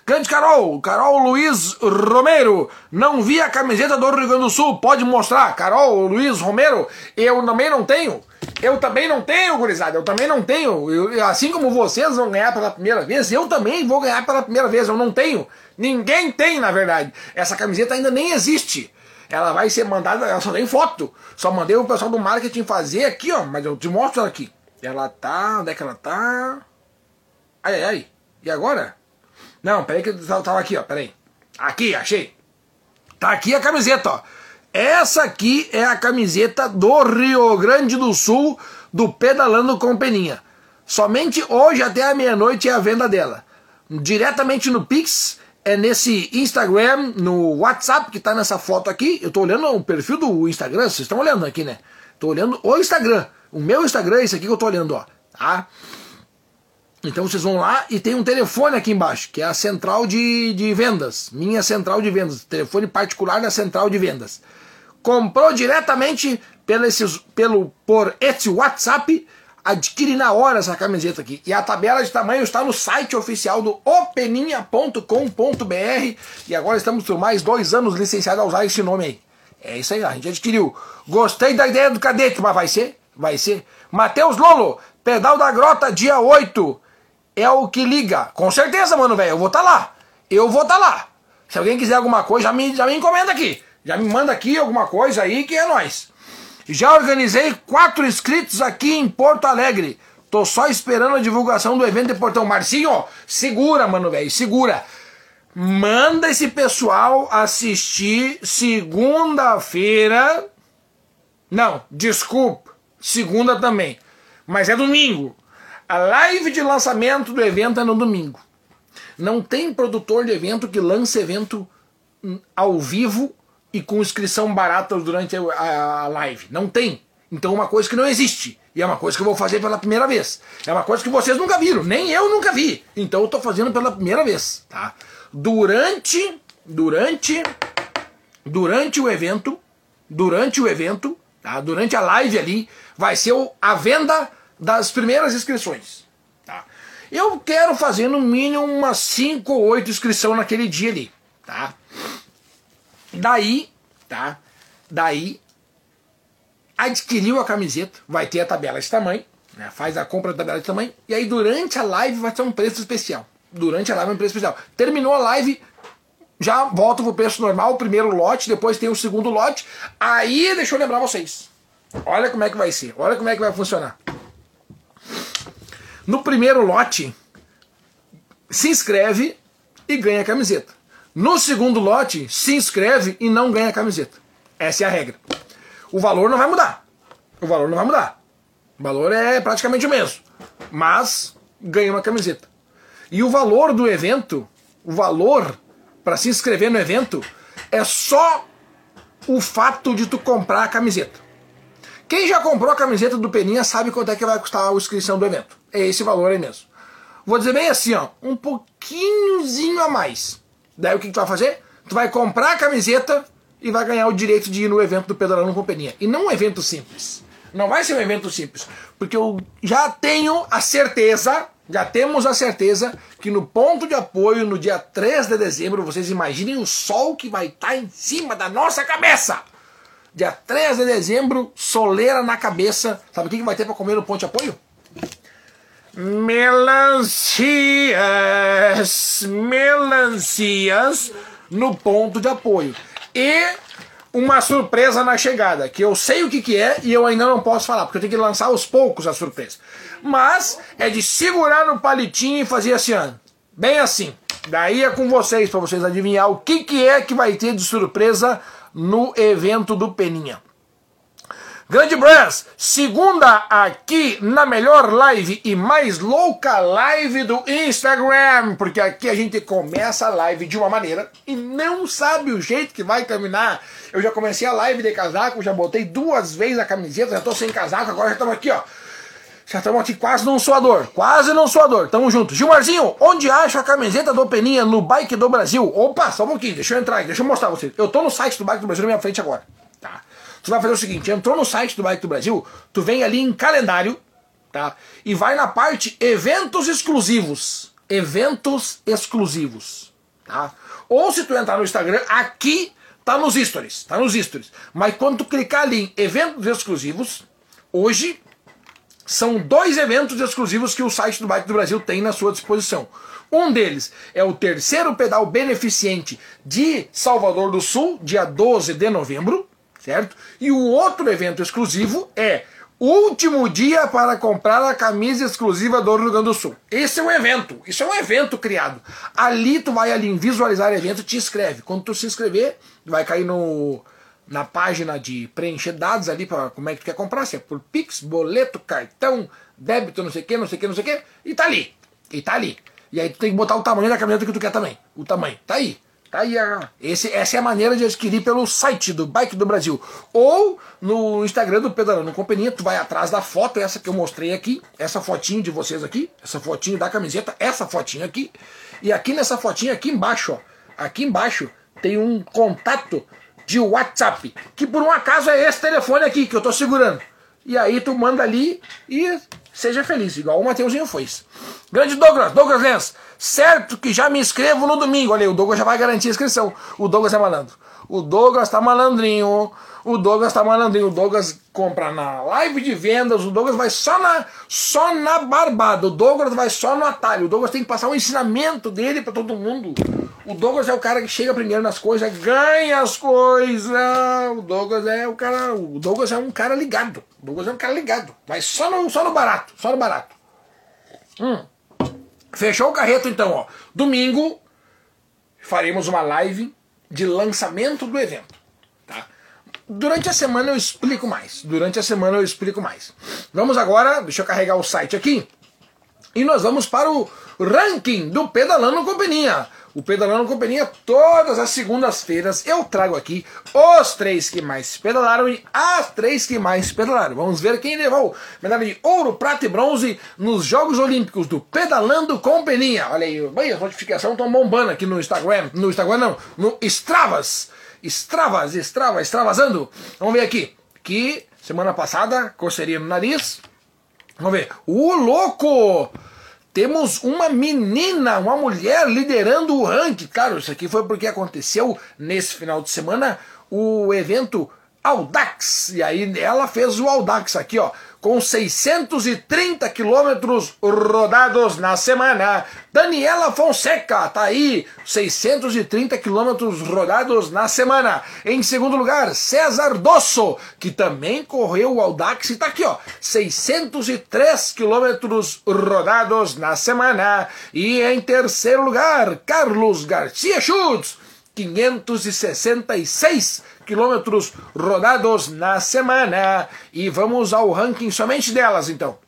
Speaker 1: Grande Carol, Carol Luiz Romero, não vi a camiseta do Rio Grande do Sul, pode mostrar. Carol Luiz Romero, eu também não tenho. Eu também não tenho, gurizada, eu também não tenho. Eu, assim como vocês vão ganhar pela primeira vez, eu também vou ganhar pela primeira vez, eu não tenho. Ninguém tem, na verdade. Essa camiseta ainda nem existe. Ela vai ser mandada, ela só tem foto. Só mandei o pessoal do marketing fazer aqui, ó, mas eu te mostro ela aqui. Ela tá, onde é que ela tá? Ai, ai, ai. E agora? Não, peraí que eu tava aqui, ó, peraí. Aqui, achei. Tá aqui a camiseta, ó. Essa aqui é a camiseta do Rio Grande do Sul, do Pedalando com Peninha. Somente hoje até a meia-noite é a venda dela. Diretamente no Pix, é nesse Instagram, no WhatsApp que tá nessa foto aqui. Eu tô olhando o perfil do Instagram, vocês estão olhando aqui, né? Tô olhando o Instagram. O meu Instagram é esse aqui que eu tô olhando, ó. Tá? Então vocês vão lá e tem um telefone aqui embaixo, que é a central de, de vendas. Minha central de vendas. Telefone particular da central de vendas. Comprou diretamente pelo, esses, pelo, por esse WhatsApp, adquire na hora essa camiseta aqui. E a tabela de tamanho está no site oficial do openinha.com.br. E agora estamos por mais dois anos licenciados a usar esse nome aí. É isso aí, a gente adquiriu. Gostei da ideia do cadete, mas vai ser? Vai ser. Matheus Lolo, pedal da grota, dia 8 é o que liga. Com certeza, mano, velho. Eu vou estar tá lá. Eu vou estar tá lá. Se alguém quiser alguma coisa, já me, já me encomenda aqui. Já me manda aqui alguma coisa aí que é nós. Já organizei quatro inscritos aqui em Porto Alegre. Tô só esperando a divulgação do evento de Portão. Marcinho, segura, mano, velho. Segura. Manda esse pessoal assistir segunda-feira. Não, desculpa. Segunda também. Mas é domingo. A live de lançamento do evento é no domingo. Não tem produtor de evento que lance evento hum, ao vivo e com inscrição barata durante a, live. Não tem. Então é uma coisa que não existe. E é uma coisa que eu vou fazer pela primeira vez. É uma coisa que vocês nunca viram, nem eu nunca vi. Então eu estou fazendo pela primeira vez, tá? Durante durante durante o evento, durante o evento, tá? Durante a live ali, vai ser a venda das primeiras inscrições. Tá? Eu quero fazer no mínimo umas 5 ou 8 inscrições naquele dia ali. Tá? Daí, tá? Daí, adquiriu a camiseta, vai ter a tabela de tamanho, né? faz a compra da tabela de tamanho, e aí durante a live vai ter um preço especial. Durante a live é um preço especial. Terminou a live, já volta pro preço normal, o primeiro lote, depois tem o segundo lote. Aí, deixa eu lembrar vocês. Olha como é que vai ser, olha como é que vai funcionar. No primeiro lote, se inscreve e ganha a camiseta. No segundo lote, se inscreve e não ganha a camiseta. Essa é a regra. O valor não vai mudar. O valor não vai mudar. O valor é praticamente o mesmo. Mas ganha uma camiseta. E o valor do evento, o valor para se inscrever no evento, é só o fato de tu comprar a camiseta. Quem já comprou a camiseta do Peninha sabe quanto é que vai custar a inscrição do evento. É esse valor aí mesmo. Vou dizer bem assim, ó, um pouquinhozinho a mais. Daí o que, que tu vai fazer? Tu vai comprar a camiseta e vai ganhar o direito de ir no evento do Pedalando Companhia. E não um evento simples. Não vai ser um evento simples, porque eu já tenho a certeza, já temos a certeza que no ponto de apoio no dia 3 de dezembro, vocês imaginem o sol que vai estar tá em cima da nossa cabeça. Dia 3 de dezembro, soleira na cabeça. Sabe o que vai ter para comer no ponto de apoio? Melancias, melancias no ponto de apoio. E uma surpresa na chegada, que eu sei o que, que é e eu ainda não posso falar, porque eu tenho que lançar aos poucos a surpresa. Mas é de segurar no palitinho e fazer assim, bem assim. Daí é com vocês, para vocês adivinhar o que, que é que vai ter de surpresa no evento do Peninha. Grande Brass, segunda aqui na melhor live e mais louca live do Instagram, porque aqui a gente começa a live de uma maneira e não sabe o jeito que vai terminar. Eu já comecei a live de casaco, já botei duas vezes a camiseta, já tô sem casaco, agora já estamos aqui, ó. Já estamos aqui quase num suador, quase num suador. Tamo junto. Gilmarzinho, onde acha a camiseta do Peninha no Bike do Brasil? Opa, só um pouquinho, deixa eu entrar aí, deixa eu mostrar vocês. Eu tô no site do Bike do Brasil na minha frente agora, tá? Tu vai fazer o seguinte, entrou no site do Bike do Brasil, tu vem ali em calendário, tá? E vai na parte eventos exclusivos. Eventos exclusivos, tá? Ou se tu entrar no Instagram, aqui tá nos stories, tá nos stories. Mas quando tu clicar ali em eventos exclusivos, hoje são dois eventos exclusivos que o site do Bike do Brasil tem na sua disposição. Um deles é o terceiro pedal beneficente de Salvador do Sul, dia 12 de novembro certo? E o outro evento exclusivo é último dia para comprar a camisa exclusiva do Rio Grande do Sul. Esse é um evento, isso é um evento criado. Ali tu vai ali visualizar evento, te inscreve. Quando tu se inscrever, vai cair no na página de preencher dados ali para como é que tu quer comprar, se é por Pix, boleto, cartão, débito, não sei o que, não sei o que, não sei o que, e tá ali. E tá ali. E aí tu tem que botar o tamanho da camiseta que tu quer também. O tamanho. Tá aí. Tá aí esse, essa é a maneira de adquirir pelo site do Bike do Brasil. Ou no Instagram do Pedalando Companhia, tu vai atrás da foto, essa que eu mostrei aqui, essa fotinho de vocês aqui, essa fotinho da camiseta, essa fotinho aqui. E aqui nessa fotinha, aqui embaixo, ó, aqui embaixo, tem um contato de WhatsApp, que por um acaso é esse telefone aqui que eu tô segurando. E aí tu manda ali e seja feliz, igual o Mateuzinho foi. Grande Douglas, Douglas Lenz, certo que já me inscrevo no domingo. Olha aí, o Douglas já vai garantir a inscrição. O Douglas é malandro. O Douglas tá malandrinho. O Douglas tá malandrinho. O Douglas compra na live de vendas. O Douglas vai só na, só na barbada. O Douglas vai só no atalho. O Douglas tem que passar um ensinamento dele para todo mundo. O Douglas é o cara que chega primeiro nas coisas, ganha as coisas. O Douglas é o cara. O Douglas é um cara ligado. O Douglas é um cara ligado. Vai só no, só no barato. Só no barato. Hum. Fechou o carreto então, ó. Domingo faremos uma live de lançamento do evento, tá? Durante a semana eu explico mais. Durante a semana eu explico mais. Vamos agora, deixa eu carregar o site aqui. E nós vamos para o ranking do Pedalando Companhia. O Pedalando Companhia, todas as segundas-feiras, eu trago aqui os três que mais pedalaram e as três que mais pedalaram. Vamos ver quem levou medalha de ouro, prata e bronze nos Jogos Olímpicos do Pedalando Companhia. Olha aí, bem, as notificações estão bombando aqui no Instagram. No Instagram não, no Stravas. Stravas, Strava, extravasando. Vamos ver aqui. Que semana passada, coceirinha no nariz. Vamos ver. O louco! Temos uma menina, uma mulher liderando o ranking. Claro, isso aqui foi porque aconteceu nesse final de semana o evento Audax. E aí ela fez o Audax aqui, ó com 630 quilômetros rodados na semana. Daniela Fonseca tá aí, 630 quilômetros rodados na semana. Em segundo lugar, César Dosso, que também correu o Audax e tá aqui, ó, 603 quilômetros rodados na semana. E em terceiro lugar, Carlos Garcia Schutz, 566 quilômetros rodados na semana. E vamos ao ranking somente delas, então.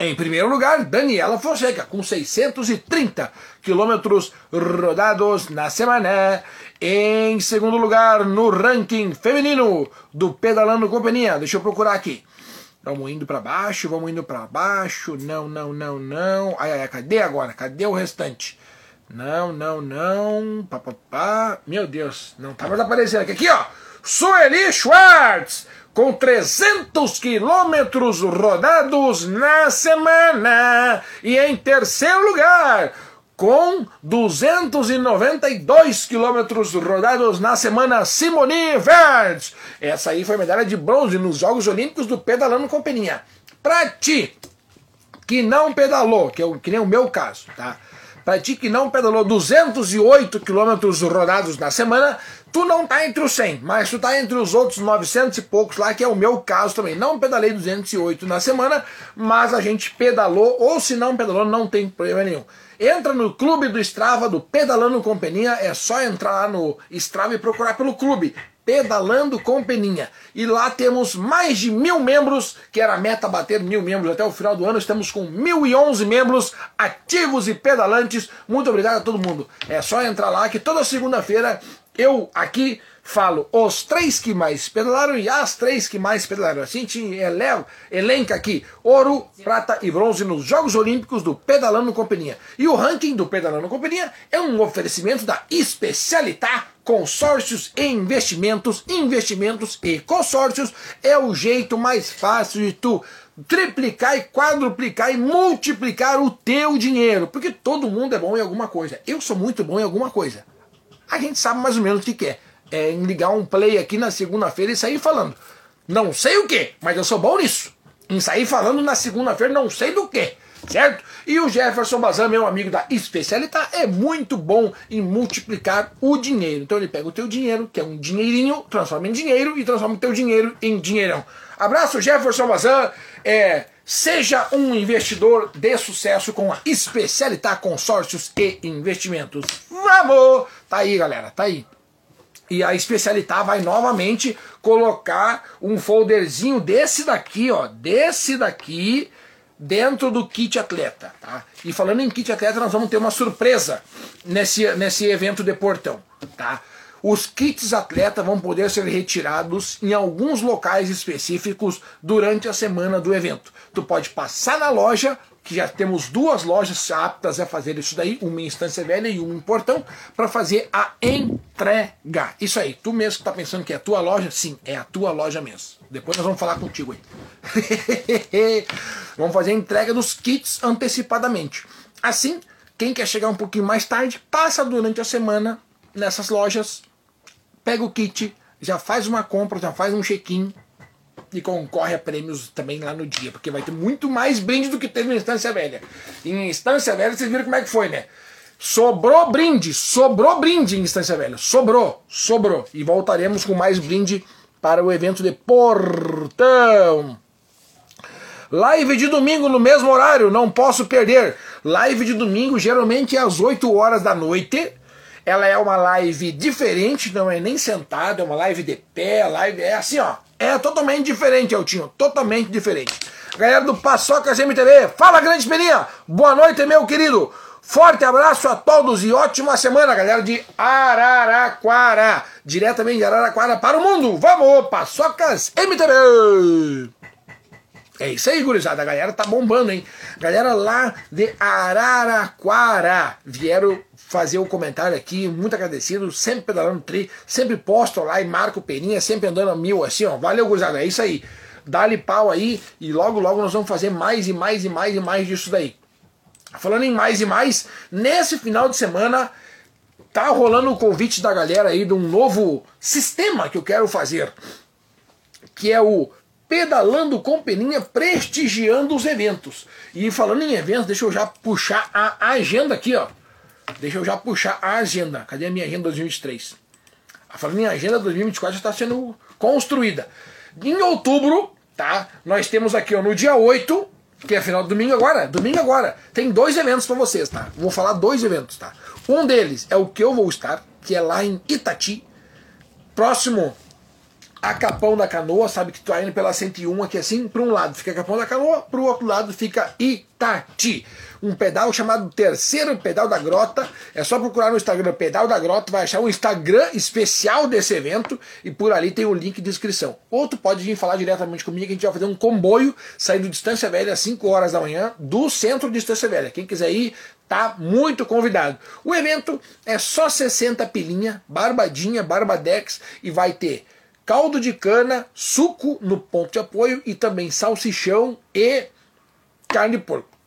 Speaker 1: Em primeiro lugar, Daniela Fonseca, com 630 quilômetros rodados na semana. Em segundo lugar, no ranking feminino do Pedalando Companhia. Deixa eu procurar aqui. Vamos indo para baixo, vamos indo para baixo. Não, não, não, não. Ai, ai, cadê agora? Cadê o restante? Não, não, não. Pá, pá, pá. Meu Deus, não tá mais aparecendo aqui. Aqui, ó. Sueli Schwartz, com 300 quilômetros rodados na semana. E em terceiro lugar, com 292 quilômetros rodados na semana, Simone Verdes. Essa aí foi medalha de bronze nos Jogos Olímpicos do Pedalando com Peninha. Pra ti, que não pedalou, que, o, que nem o meu caso, tá? Pra ti que não pedalou 208 quilômetros rodados na semana, tu não tá entre os 100, mas tu tá entre os outros 900 e poucos lá, que é o meu caso também. Não pedalei 208 na semana, mas a gente pedalou, ou se não pedalou, não tem problema nenhum. Entra no clube do Strava do Pedalando com Peninha, é só entrar lá no Strava e procurar pelo clube. Pedalando com Peninha. E lá temos mais de mil membros, que era a meta bater mil membros até o final do ano. Estamos com mil e onze membros ativos e pedalantes. Muito obrigado a todo mundo. É só entrar lá que toda segunda-feira eu aqui falo os três que mais pedalaram e as três que mais pedalaram. Assim te eleva, elenca aqui ouro, prata e bronze nos Jogos Olímpicos do Pedalando Companhia. E o ranking do Pedalando Companhia é um oferecimento da Especialità Consórcios e Investimentos. Investimentos e consórcios é o jeito mais fácil de tu triplicar e quadruplicar e multiplicar o teu dinheiro. Porque todo mundo é bom em alguma coisa. Eu sou muito bom em alguma coisa. A gente sabe mais ou menos o que quer. É é, em ligar um play aqui na segunda-feira e sair falando. Não sei o que, mas eu sou bom nisso. Em sair falando na segunda-feira, não sei do que, certo? E o Jefferson Bazan, meu amigo da Especialita, é muito bom em multiplicar o dinheiro. Então ele pega o teu dinheiro, que é um dinheirinho, transforma em dinheiro e transforma o teu dinheiro em dinheirão. Abraço, Jefferson Bazan. É, seja um investidor de sucesso com a Especialita Consórcios e Investimentos. Vamos! Tá aí, galera, tá aí. E a especialidade vai novamente colocar um folderzinho desse daqui, ó, desse daqui, dentro do kit atleta, tá? E falando em kit atleta, nós vamos ter uma surpresa nesse, nesse evento de portão, tá? Os kits atleta vão poder ser retirados em alguns locais específicos durante a semana do evento. Tu pode passar na loja, que já temos duas lojas aptas a fazer isso daí, uma em Instância Velha e uma em Portão, para fazer a entrega. Isso aí, tu mesmo que está pensando que é a tua loja? Sim, é a tua loja mesmo. Depois nós vamos falar contigo aí. <laughs> vamos fazer a entrega dos kits antecipadamente. Assim, quem quer chegar um pouquinho mais tarde, passa durante a semana nessas lojas, pega o kit, já faz uma compra, já faz um check-in, e concorre a prêmios também lá no dia, porque vai ter muito mais brinde do que teve na Instância Velha. Em Instância Velha, vocês viram como é que foi, né? Sobrou brinde, sobrou brinde em Instância Velha, sobrou, sobrou. E voltaremos com mais brinde para o evento de Portão. Live de domingo no mesmo horário, não posso perder. Live de domingo geralmente é às 8 horas da noite. Ela é uma live diferente, não é nem sentada, é uma live de pé, live é assim, ó. É totalmente diferente, Eltinho. Totalmente diferente. Galera do Paçocas MTV, fala grande esperinha. Boa noite, meu querido. Forte abraço a todos e ótima semana, galera de Araraquara. Diretamente de Araraquara para o mundo. Vamos, Paçocas MTV. É isso aí, gurizada. A galera tá bombando, hein? Galera lá de Araraquara vieram fazer um comentário aqui, muito agradecido, sempre pedalando tri, sempre posto lá e marco peninha, sempre andando a mil assim, ó. Valeu, gurizada, é isso aí. Dá-lhe pau aí e logo, logo nós vamos fazer mais e mais e mais e mais disso daí. Falando em mais e mais, nesse final de semana tá rolando o convite da galera aí de um novo sistema que eu quero fazer, que é o pedalando com peninha, prestigiando os eventos. E falando em eventos, deixa eu já puxar a agenda aqui, ó. Deixa eu já puxar a agenda. Cadê a minha agenda 2023? Falando em agenda 2024 já está sendo construída. Em outubro, tá? Nós temos aqui ó, no dia 8, que é final do domingo agora, domingo agora, tem dois eventos para vocês, tá? Vou falar dois eventos, tá? Um deles é o que eu vou estar, que é lá em Itati, próximo a Capão da Canoa, sabe que tu tá indo pela 101 aqui assim, para um lado fica Capão da Canoa, para o outro lado fica Itati. Um pedal chamado Terceiro Pedal da Grota. É só procurar no Instagram Pedal da Grota, vai achar um Instagram especial desse evento e por ali tem o link de inscrição. Ou pode vir falar diretamente comigo que a gente vai fazer um comboio saindo de Distância Velha às 5 horas da manhã do centro de Distância Velha. Quem quiser ir, tá muito convidado. O evento é só 60 pilinha, barbadinha, barbadex e vai ter caldo de cana, suco no ponto de apoio e também salsichão e carne de porco.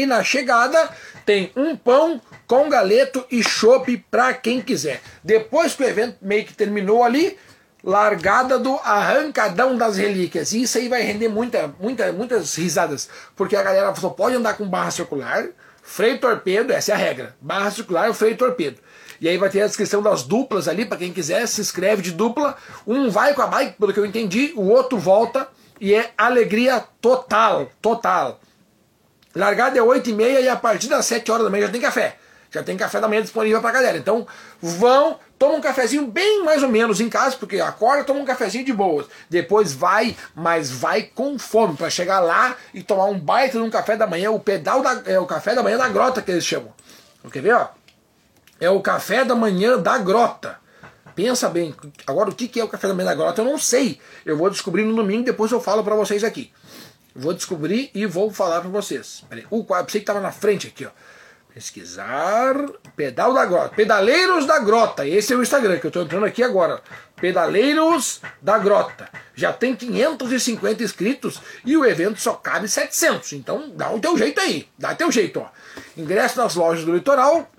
Speaker 1: E na chegada tem um pão com galeto e chopp para quem quiser. Depois que o evento meio que terminou ali, largada do arrancadão das relíquias. E isso aí vai render muita, muita, muitas risadas, porque a galera só pode andar com barra circular, freio torpedo, essa é a regra. Barra circular, freio torpedo. E aí vai ter a descrição das duplas ali, para quem quiser, se inscreve de dupla. Um vai com a bike, pelo que eu entendi, o outro volta e é alegria total, total. Largada é 8 e meia e a partir das 7 horas da manhã já tem café. Já tem café da manhã disponível pra galera. Então vão, toma um cafezinho bem mais ou menos em casa, porque acorda, toma um cafezinho de boas. Depois vai, mas vai com fome para chegar lá e tomar um baita de um café da manhã, o pedal da, é o café da manhã da grota que eles chamam. Quer ver, ó? É o café da manhã da grota. Pensa bem, agora o que é o café da manhã da grota eu não sei. Eu vou descobrir no domingo, depois eu falo para vocês aqui. Vou descobrir e vou falar para vocês. Peraí, o quadro, sei que estava na frente aqui, ó. Pesquisar. Pedal da Grota. Pedaleiros da Grota. Esse é o Instagram que eu estou entrando aqui agora. Pedaleiros da Grota. Já tem 550 inscritos e o evento só cabe 700. Então dá o teu jeito aí. Dá teu jeito, ó. Ingresso nas lojas do litoral.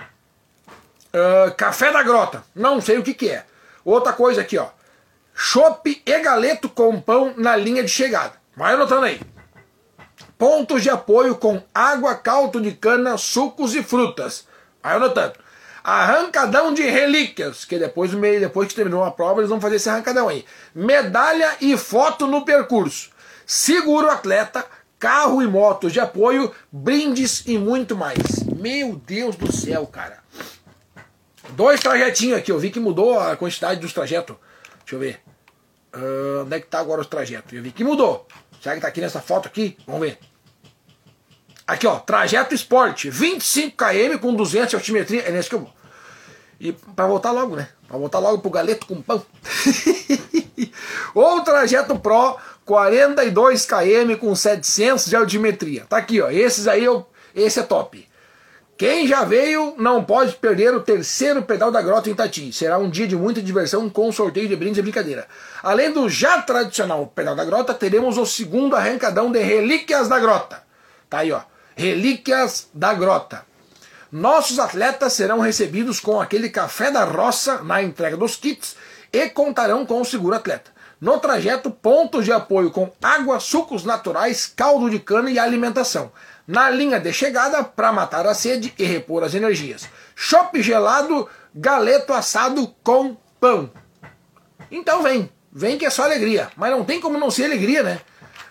Speaker 1: Uh, café da Grota. Não sei o que, que é. Outra coisa aqui, ó. Chopp e galeto com pão na linha de chegada. Vai anotando aí. Pontos de apoio com água, caldo de cana, sucos e frutas. Vai anotando. Arrancadão de relíquias, que depois, depois que terminou a prova, eles vão fazer esse arrancadão aí. Medalha e foto no percurso. Seguro atleta, carro e motos de apoio, brindes e muito mais. Meu Deus do céu, cara. Dois trajetinhos aqui, eu vi que mudou a quantidade dos trajetos. Deixa eu ver. Uh, onde é que tá agora os trajetos? Eu vi que mudou. Será que tá aqui nessa foto aqui? Vamos ver. Aqui, ó, trajeto esporte, 25 km com 200 de altimetria, é nesse que eu vou. E para voltar logo, né? Para voltar logo pro galeto com pão. <laughs> Ou trajeto pro, 42 km com 700 de altimetria. Tá aqui, ó, esses aí, eu, esse é top. Quem já veio não pode perder o terceiro pedal da Grota em Tati. Será um dia de muita diversão com sorteio de brindes e brincadeira. Além do já tradicional pedal da Grota, teremos o segundo arrancadão de Relíquias da Grota. Tá aí, ó. Relíquias da Grota. Nossos atletas serão recebidos com aquele café da roça na entrega dos kits e contarão com o seguro atleta. No trajeto, pontos de apoio com água, sucos naturais, caldo de cana e alimentação na linha de chegada para matar a sede e repor as energias. Chopp gelado, galeto assado com pão. Então vem, vem que é só alegria. Mas não tem como não ser alegria, né?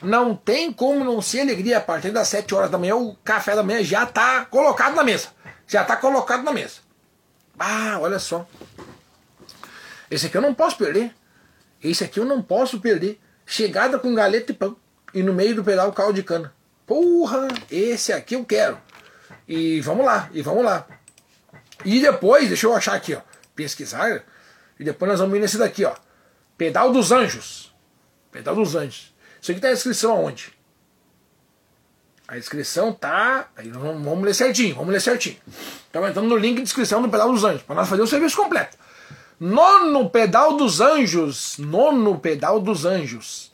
Speaker 1: Não tem como não ser alegria. A partir das 7 horas da manhã, o café da manhã já está colocado na mesa. Já está colocado na mesa. Ah, olha só. Esse aqui eu não posso perder. Esse aqui eu não posso perder. Chegada com galeta e pão. E no meio do pedal caldo de cana. Porra, esse aqui eu quero. E vamos lá, e vamos lá. E depois, deixa eu achar aqui, ó. Pesquisar. E depois nós vamos ir nesse daqui, ó. Pedal dos Anjos. Pedal dos Anjos. Isso aqui tá a inscrição aonde? A inscrição tá. Aí vamos, vamos ler certinho, vamos ler certinho. Estamos entrando no link de inscrição do Pedal dos Anjos, para nós fazer o serviço completo. Nono Pedal dos Anjos. Nono Pedal dos Anjos.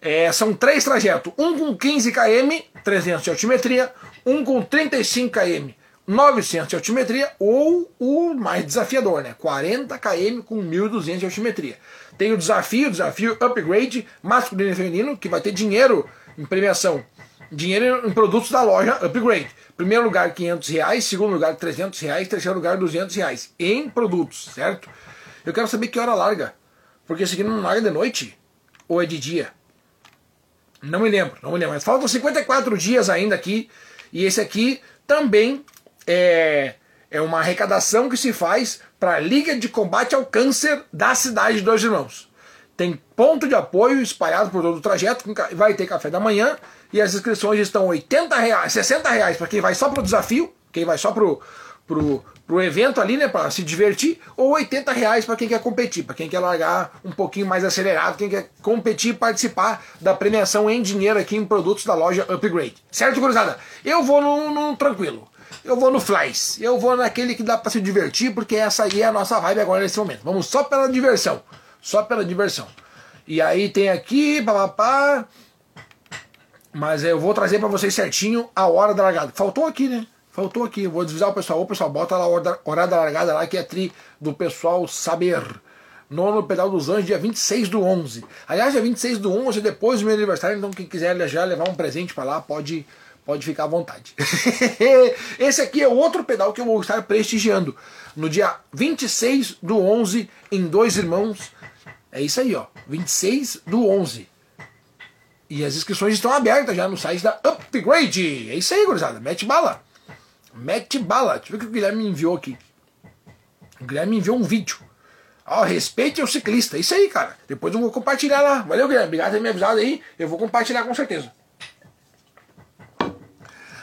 Speaker 1: É, são três trajetos, um com 15 km, 300 de altimetria, um com 35 km, 900 de altimetria, ou o mais desafiador, né? 40 km com 1.200 de altimetria. Tem o desafio, desafio upgrade masculino e feminino, que vai ter dinheiro em premiação, dinheiro em produtos da loja upgrade. Primeiro lugar 500 reais, segundo lugar 300 reais, terceiro lugar 200 reais em produtos, certo? Eu quero saber que hora larga, porque esse aqui não larga de noite ou é de dia. Não me lembro, não me lembro. Mas faltam 54 dias ainda aqui. E esse aqui também é, é uma arrecadação que se faz para a Liga de Combate ao Câncer da cidade de Dois Irmãos. Tem ponto de apoio espalhado por todo o trajeto, vai ter café da manhã e as inscrições estão 80 reais, 60 reais para quem vai só para o desafio, quem vai só pro, pro, pro evento ali, né, para se divertir, ou 80 reais para quem quer competir, para quem quer largar um pouquinho mais acelerado, quem quer competir e participar da premiação em dinheiro aqui em produtos da loja Upgrade. Certo, gurizada? Eu vou no, no tranquilo. Eu vou no Flies. Eu vou naquele que dá para se divertir, porque essa aí é a nossa vibe agora nesse momento. Vamos só pela diversão. Só pela diversão. E aí tem aqui, papapá. Mas eu vou trazer para vocês certinho a hora da largada. Faltou aqui, né? Faltou aqui. Vou avisar o pessoal. Ô, pessoal, bota lá a hora, hora da largada lá, que é tri do pessoal saber. Nono Pedal dos Anjos, dia 26 do 11. Aliás, dia 26 do 11, depois do meu aniversário, então quem quiser já levar um presente para lá, pode Pode ficar à vontade. <laughs> Esse aqui é outro pedal que eu vou estar prestigiando. No dia 26 do 11, em Dois Irmãos. É isso aí, ó. 26 do 11. E as inscrições estão abertas já no site da Upgrade. É isso aí, gurizada. Mete bala. Mete bala. Deixa eu ver o que o Guilherme me enviou aqui. O Guilherme me enviou um vídeo. Ó, respeite o ciclista. É isso aí, cara. Depois eu vou compartilhar lá. Valeu, Guilherme. Obrigado por ter me avisado aí. Eu vou compartilhar com certeza.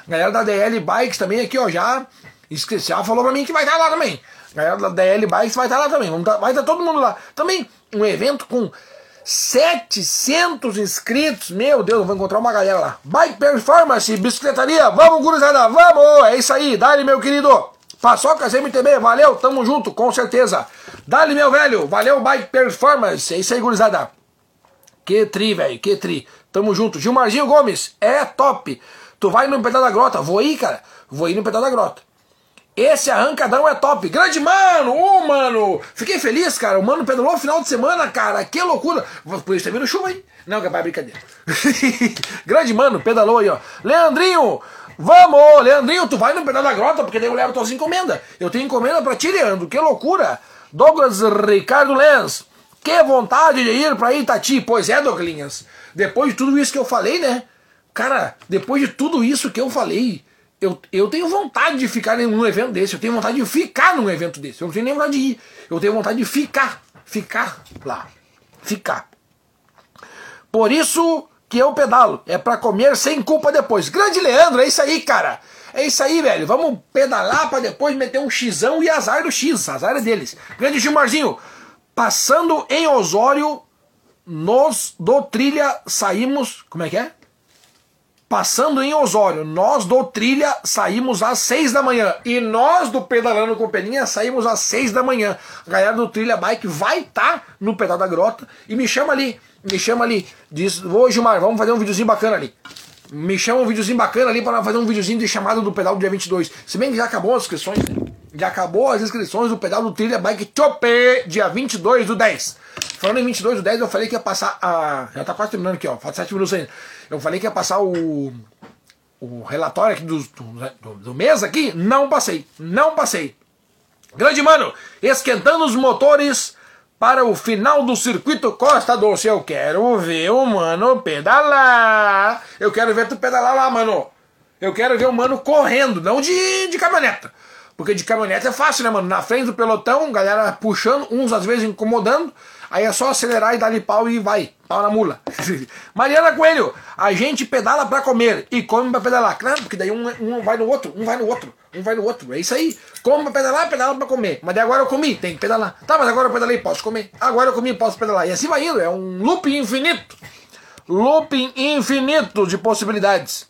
Speaker 1: Galera da DL Bikes também aqui, ó, já já falou pra mim que vai estar lá também. Galera da DL Bikes vai estar lá também. Vamos tá, vai estar todo mundo lá. Também um evento com 700 inscritos. Meu Deus, vou encontrar uma galera lá. Bike Performance, bicicletaria. Vamos, gurizada, vamos! É isso aí, dale, meu querido. Paçocas MTB, valeu, tamo junto, com certeza. Dale, meu velho, valeu, Bike Performance. É isso aí, gurizada. Que tri, velho, que tri. Tamo junto. Gilmarzinho Gomes, é top. Tu vai no pedal da grota, vou ir, cara. Vou ir no pedal da grota. Esse arrancadão é top. Grande mano, ô oh, mano. Fiquei feliz, cara. O mano pedalou final de semana, cara. Que loucura. Por isso tá vindo chuva aí. Não, capaz, brincadeira. <laughs> Grande mano, pedalou aí, ó. Leandrinho, vamos. Leandrinho, tu vai no pedal da grota, porque daí eu levo tuas encomendas. Eu tenho encomenda pra ti, Leandro. Que loucura. Douglas Ricardo Lenz. Que vontade de ir pra Itati. Pois é, Douglinhas. Depois de tudo isso que eu falei, né? Cara, depois de tudo isso que eu falei, eu, eu tenho vontade de ficar num evento desse, eu tenho vontade de ficar num evento desse. Eu não tenho nem vontade de ir, eu tenho vontade de ficar, ficar lá, ficar. Por isso que eu pedalo, é para comer sem culpa depois. Grande Leandro, é isso aí, cara. É isso aí, velho. Vamos pedalar para depois meter um xizão e azar do X, azar é deles. Grande Gilmarzinho, passando em Osório, nós do Trilha saímos, como é que é? Passando em Osório, nós do Trilha saímos às 6 da manhã. E nós do Pedalando com Peninha saímos às 6 da manhã. A galera do Trilha Bike vai estar tá no pedal da grota e me chama ali. Me chama ali. Diz, ô Gilmar, vamos fazer um videozinho bacana ali. Me chama um videozinho bacana ali para fazer um videozinho de chamada do pedal do dia 22. Se bem que já acabou as inscrições, né? Já acabou as inscrições do pedal do Trilha Bike Chope, dia 22 do 10. Falando em 22 do 10, eu falei que ia passar a. Já tá quase terminando aqui, ó. Falta 7 minutos ainda. Eu falei que ia passar o, o relatório aqui do, do, do mês aqui. Não passei. Não passei. Grande mano, esquentando os motores para o final do circuito Costa Doce. Eu quero ver o mano pedalar. Eu quero ver tu pedalar lá, mano. Eu quero ver o mano correndo, não de, de caminhoneta. Porque de caminhoneta é fácil, né, mano? Na frente do pelotão, galera puxando, uns às vezes incomodando. Aí é só acelerar e dar-lhe pau e vai. Pau na mula. <laughs> Mariana Coelho, a gente pedala para comer e come para pedalar. Claro, porque daí um, um vai no outro, um vai no outro, um vai no outro. É isso aí. Come pra pedalar, pedala para comer. Mas daí agora eu comi, tem que pedalar. Tá, mas agora eu pedalei, posso comer. Agora eu comi, posso pedalar. E assim vai indo, é um loop infinito. Looping infinito de possibilidades.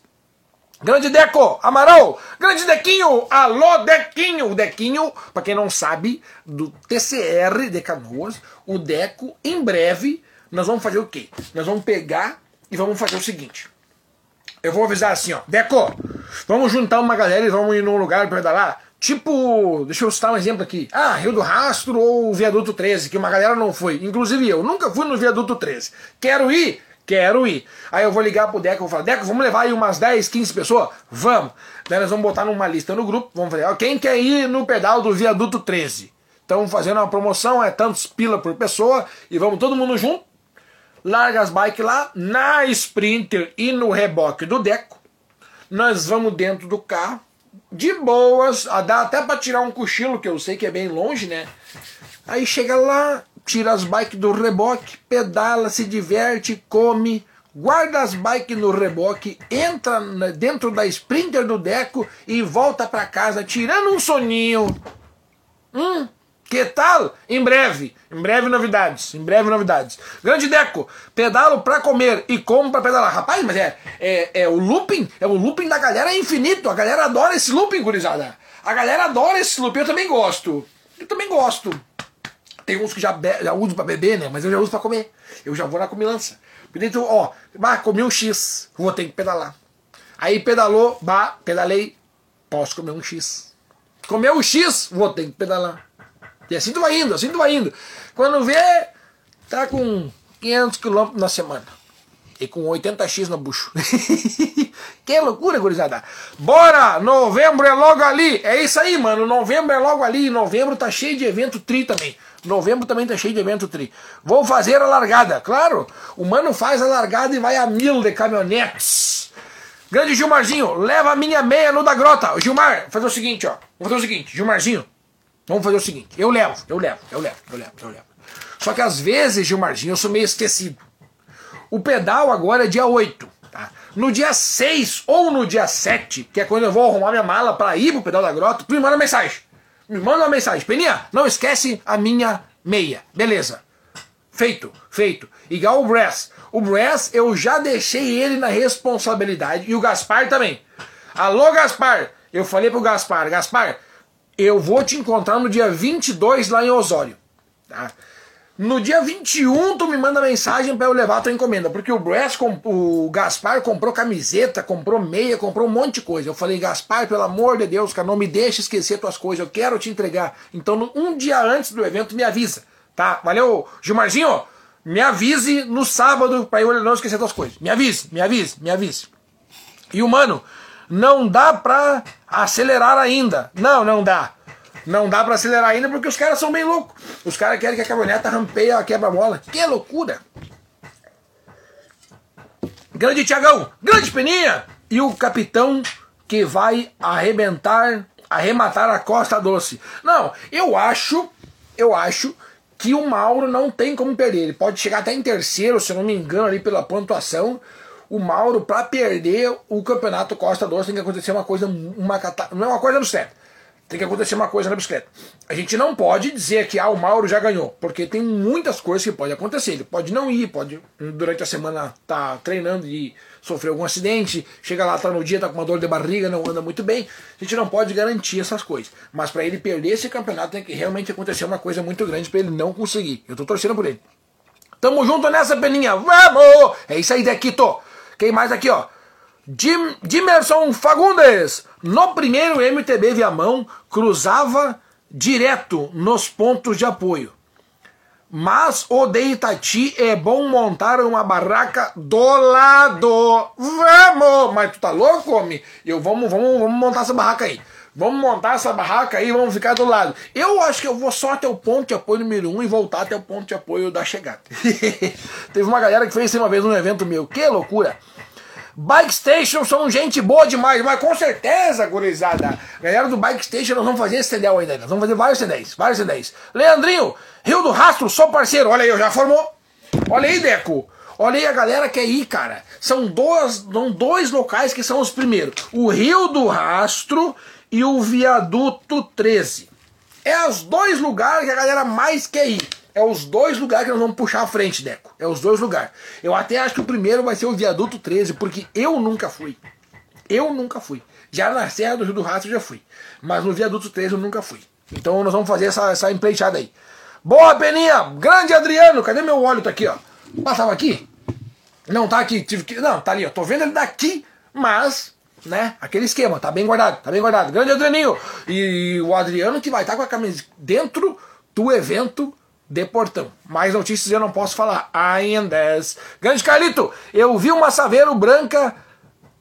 Speaker 1: Grande Deco, Amaral, grande Dequinho, alô Dequinho, o Dequinho, para quem não sabe, do TCR de Canoas, o Deco, em breve, nós vamos fazer o quê? Nós vamos pegar e vamos fazer o seguinte. Eu vou avisar assim, ó, Deco, vamos juntar uma galera e vamos ir num lugar para pedalar, tipo, deixa eu citar um exemplo aqui, ah, Rio do Rastro ou Viaduto 13, que uma galera não foi, inclusive eu, nunca fui no Viaduto 13, quero ir, Quero ir. Aí eu vou ligar pro Deco vou falar, Deco, vamos levar aí umas 10, 15 pessoas? Vamos. Daí nós vamos botar numa lista no grupo, vamos fazer, ó, quem quer ir no pedal do viaduto 13? Estamos fazendo uma promoção, é tantos pila por pessoa, e vamos todo mundo junto, larga as bikes lá, na Sprinter e no reboque do Deco, nós vamos dentro do carro, de boas, a dá até para tirar um cochilo, que eu sei que é bem longe, né? Aí chega lá, tira as bikes do reboque, pedala, se diverte, come, guarda as bikes no reboque, entra dentro da Sprinter do Deco e volta para casa tirando um soninho. Hum, que tal? Em breve, em breve novidades, em breve novidades. Grande Deco, pedalo para comer e como para pedalar. Rapaz, mas é, é, é o looping, é o looping da galera é infinito. A galera adora esse looping, gurizada. A galera adora esse looping, eu também gosto. Eu também gosto. Tem uns que já, já uso para beber, né? Mas eu já uso para comer. Eu já vou na comilança. Então, ó, bah, comi um X, vou ter que pedalar. Aí pedalou, bah, pedalei, posso comer um X. Comeu um X, vou ter que pedalar. E assim tu vai indo, assim tu vai indo. Quando vê, tá com 500 km na semana. E com 80x no bucho. <laughs> que loucura, gurizada. Bora! Novembro é logo ali. É isso aí, mano. Novembro é logo ali. Novembro tá cheio de evento tri também. Novembro também tá cheio de evento tri. Vou fazer a largada. Claro, o mano faz a largada e vai a mil de caminhonetes. Grande Gilmarzinho, leva a minha meia no da grota. Gilmar, fazer o seguinte, ó. Vou fazer o seguinte, Gilmarzinho. Vamos fazer o seguinte, eu levo, eu levo, eu levo, eu levo, eu levo. Só que às vezes, Gilmarzinho, eu sou meio esquecido. O pedal agora é dia 8. Tá? No dia 6 ou no dia 7, que é quando eu vou arrumar minha mala para ir pro pedal da grota, tu me manda mensagem. Me manda uma mensagem. Peninha, não esquece a minha meia. Beleza. Feito, feito. Igual o Brass. O Brass eu já deixei ele na responsabilidade. E o Gaspar também. Alô, Gaspar. Eu falei pro Gaspar, Gaspar, eu vou te encontrar no dia 22 lá em Osório. Tá? No dia 21 tu me manda mensagem para eu levar a tua encomenda, porque o Brass, o Gaspar comprou camiseta, comprou meia, comprou um monte de coisa. Eu falei, Gaspar, pelo amor de Deus, cara, não me deixe esquecer tuas coisas, eu quero te entregar. Então, um dia antes do evento, me avisa, tá? Valeu, Gilmarzinho, me avise no sábado para eu não esquecer tuas coisas. Me avise, me avise, me avise. E o mano, não dá pra acelerar ainda. Não, não dá. Não dá pra acelerar ainda porque os caras são bem loucos. Os caras querem que a caminhoneta rampeie a quebra-mola. Que loucura! Grande Tiagão, grande Peninha! E o capitão que vai arrebentar, arrematar a Costa Doce. Não, eu acho, eu acho que o Mauro não tem como perder. Ele pode chegar até em terceiro, se não me engano, ali pela pontuação o Mauro, para perder o campeonato Costa Doce, tem que acontecer uma coisa, uma não é uma coisa no certo. Tem que acontecer uma coisa na bicicleta. A gente não pode dizer que ah, o Mauro já ganhou, porque tem muitas coisas que podem acontecer. Ele pode não ir, pode durante a semana tá treinando e sofrer algum acidente, chega lá, tá no dia, tá com uma dor de barriga, não anda muito bem. A gente não pode garantir essas coisas. Mas para ele perder esse campeonato tem que realmente acontecer uma coisa muito grande para ele não conseguir. Eu tô torcendo por ele. Tamo junto nessa peninha. Vamos! É isso aí, Dequito. Quem mais aqui, ó? Jim, Jimerson Fagundes. No primeiro MTB Viamão, cruzava direto nos pontos de apoio. Mas o de Itati é bom montar uma barraca do lado. Vamos! Mas tu tá louco, homem? Eu, vamos, vamos, vamos montar essa barraca aí. Vamos montar essa barraca aí, vamos ficar do lado. Eu acho que eu vou só até o ponto de apoio número 1 um e voltar até o ponto de apoio da chegada. <laughs> Teve uma galera que fez isso uma vez num evento meu. Que loucura! Bike Station são gente boa demais, mas com certeza, gurizada. Galera do Bike Station, nós vamos fazer esse CDL ainda. Nós vamos fazer vários CDs, vários CDs. Leandrinho, Rio do Rastro, sou parceiro. Olha aí, já formou. Olha aí, Deco. Olha aí a galera que é aí, cara. São dois, são dois locais que são os primeiros: o Rio do Rastro e o Viaduto 13. É os dois lugares que a galera mais quer ir. É os dois lugares que nós vamos puxar à frente, Deco. É os dois lugares. Eu até acho que o primeiro vai ser o Viaduto 13, porque eu nunca fui. Eu nunca fui. Já na Serra do Rio do Rastro eu já fui. Mas no Viaduto 13 eu nunca fui. Então nós vamos fazer essa, essa empreitada aí. Boa, Peninha! Grande Adriano! Cadê meu óleo? Tá aqui, ó. Passava aqui? Não, tá aqui. Tive que... Não, tá ali, ó. Tô vendo ele daqui, mas né? Aquele esquema, tá bem guardado, tá bem guardado. Grande Adrianinho! E o Adriano que vai estar tá com a camisa dentro do evento de Portão. Mais notícias eu não posso falar ainda. Grande Carlito, eu vi uma Saveiro branca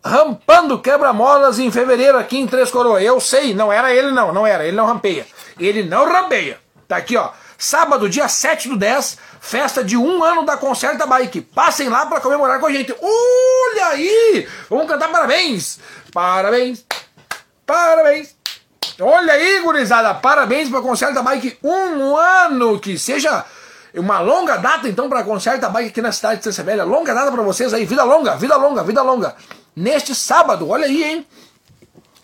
Speaker 1: rampando quebra-molas em fevereiro aqui em Três Coroas. Eu sei, não era ele não, não era, ele não rampeia. Ele não rampeia. Tá aqui, ó. Sábado, dia 7 do 10, festa de um ano da Concerta Bike. Passem lá para comemorar com a gente. Olha aí! Vamos cantar parabéns! Parabéns! Parabéns! Olha aí, gurizada, parabéns para da Bike, um ano, que seja Uma longa data, então, para conserta bike aqui na cidade de Estância Velha. Longa data para vocês aí. Vida longa, vida longa, vida longa. Neste sábado, olha aí, hein?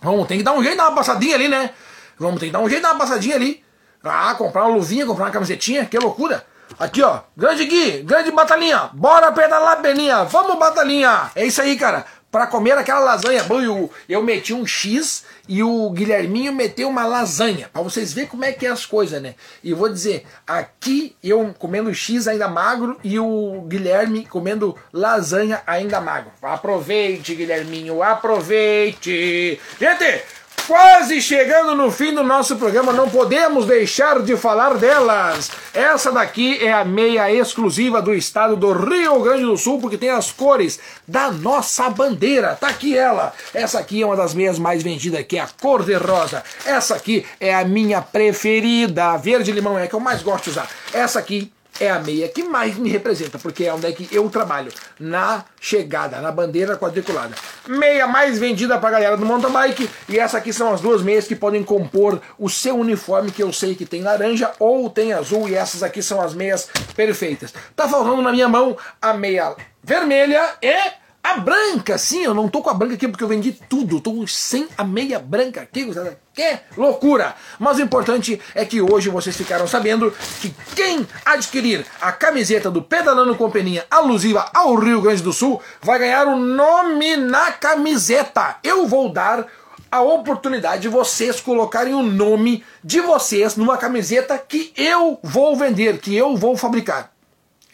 Speaker 1: Vamos, tem que dar um jeito, dar uma passadinha ali, né? Vamos ter que dar um jeito, dar uma passadinha ali. Ah, comprar uma luvinha, comprar uma camisetinha, que loucura. Aqui, ó. Grande Gui, grande Batalinha. Bora pedalar, Beninha. Vamos, Batalinha. É isso aí, cara. Pra comer aquela lasanha. Eu, eu meti um X e o Guilherminho meteu uma lasanha. Pra vocês verem como é que é as coisas, né? E vou dizer, aqui eu comendo X ainda magro e o Guilherme comendo lasanha ainda magro. Aproveite, Guilherminho, aproveite. Gente, Quase chegando no fim do nosso programa, não podemos deixar de falar delas. Essa daqui é a meia exclusiva do estado do Rio Grande do Sul, porque tem as cores da nossa bandeira. Tá aqui ela. Essa aqui é uma das meias mais vendidas, que é a cor de rosa. Essa aqui é a minha preferida, a verde limão é a que eu mais gosto de usar. Essa aqui é a meia que mais me representa, porque é onde é que eu trabalho, na chegada, na bandeira quadriculada. Meia mais vendida para galera do mountain bike, e essa aqui são as duas meias que podem compor o seu uniforme, que eu sei que tem laranja ou tem azul, e essas aqui são as meias perfeitas. Tá faltando na minha mão a meia vermelha e a branca, sim, eu não tô com a branca aqui porque eu vendi tudo, tô sem a meia branca aqui, que loucura! Mas o importante é que hoje vocês ficaram sabendo que quem adquirir a camiseta do Pedalando Companhia alusiva ao Rio Grande do Sul vai ganhar o um nome na camiseta. Eu vou dar a oportunidade de vocês colocarem o nome de vocês numa camiseta que eu vou vender, que eu vou fabricar.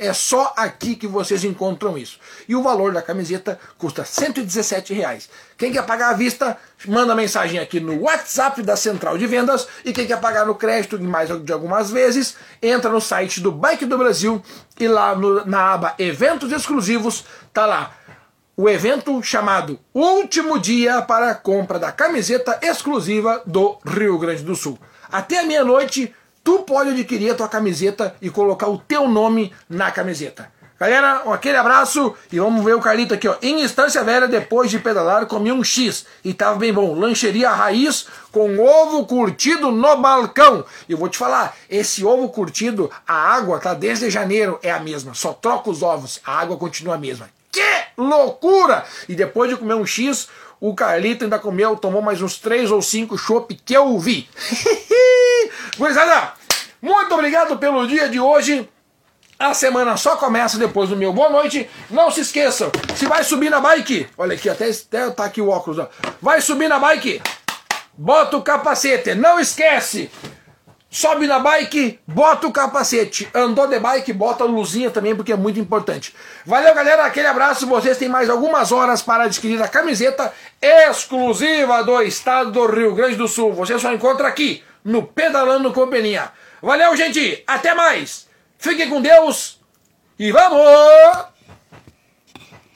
Speaker 1: É só aqui que vocês encontram isso. E o valor da camiseta custa 117 reais. Quem quer pagar à vista, manda mensagem aqui no WhatsApp da Central de Vendas. E quem quer pagar no crédito, mais de algumas vezes, entra no site do Bike do Brasil e lá no, na aba Eventos Exclusivos, tá lá o evento chamado Último Dia para a Compra da Camiseta Exclusiva do Rio Grande do Sul. Até meia-noite tu pode adquirir a tua camiseta e colocar o teu nome na camiseta. Galera, aquele abraço e vamos ver o Carlito aqui, ó. Em Estância Velha, depois de pedalar, comi um X e tava bem bom. Lancheria raiz com ovo curtido no balcão. E eu vou te falar, esse ovo curtido, a água tá desde janeiro é a mesma. Só troca os ovos, a água continua a mesma. Que loucura! E depois de comer um X, o Carlito ainda comeu, tomou mais uns três ou cinco chopp que eu vi. <laughs> Gurizada, muito obrigado pelo dia de hoje. A semana só começa depois do meu boa noite. Não se esqueçam, se vai subir na bike, olha aqui, até, até tá aqui o óculos, ó. vai subir na bike, bota o capacete, não esquece, sobe na bike, bota o capacete, andou de bike, bota a luzinha também, porque é muito importante. Valeu, galera, aquele abraço, vocês têm mais algumas horas para adquirir a camiseta exclusiva do estado do Rio Grande do Sul. Você só encontra aqui no Pedalando Companhia. Valeu, gente! Até mais! Fiquem com Deus e vamos!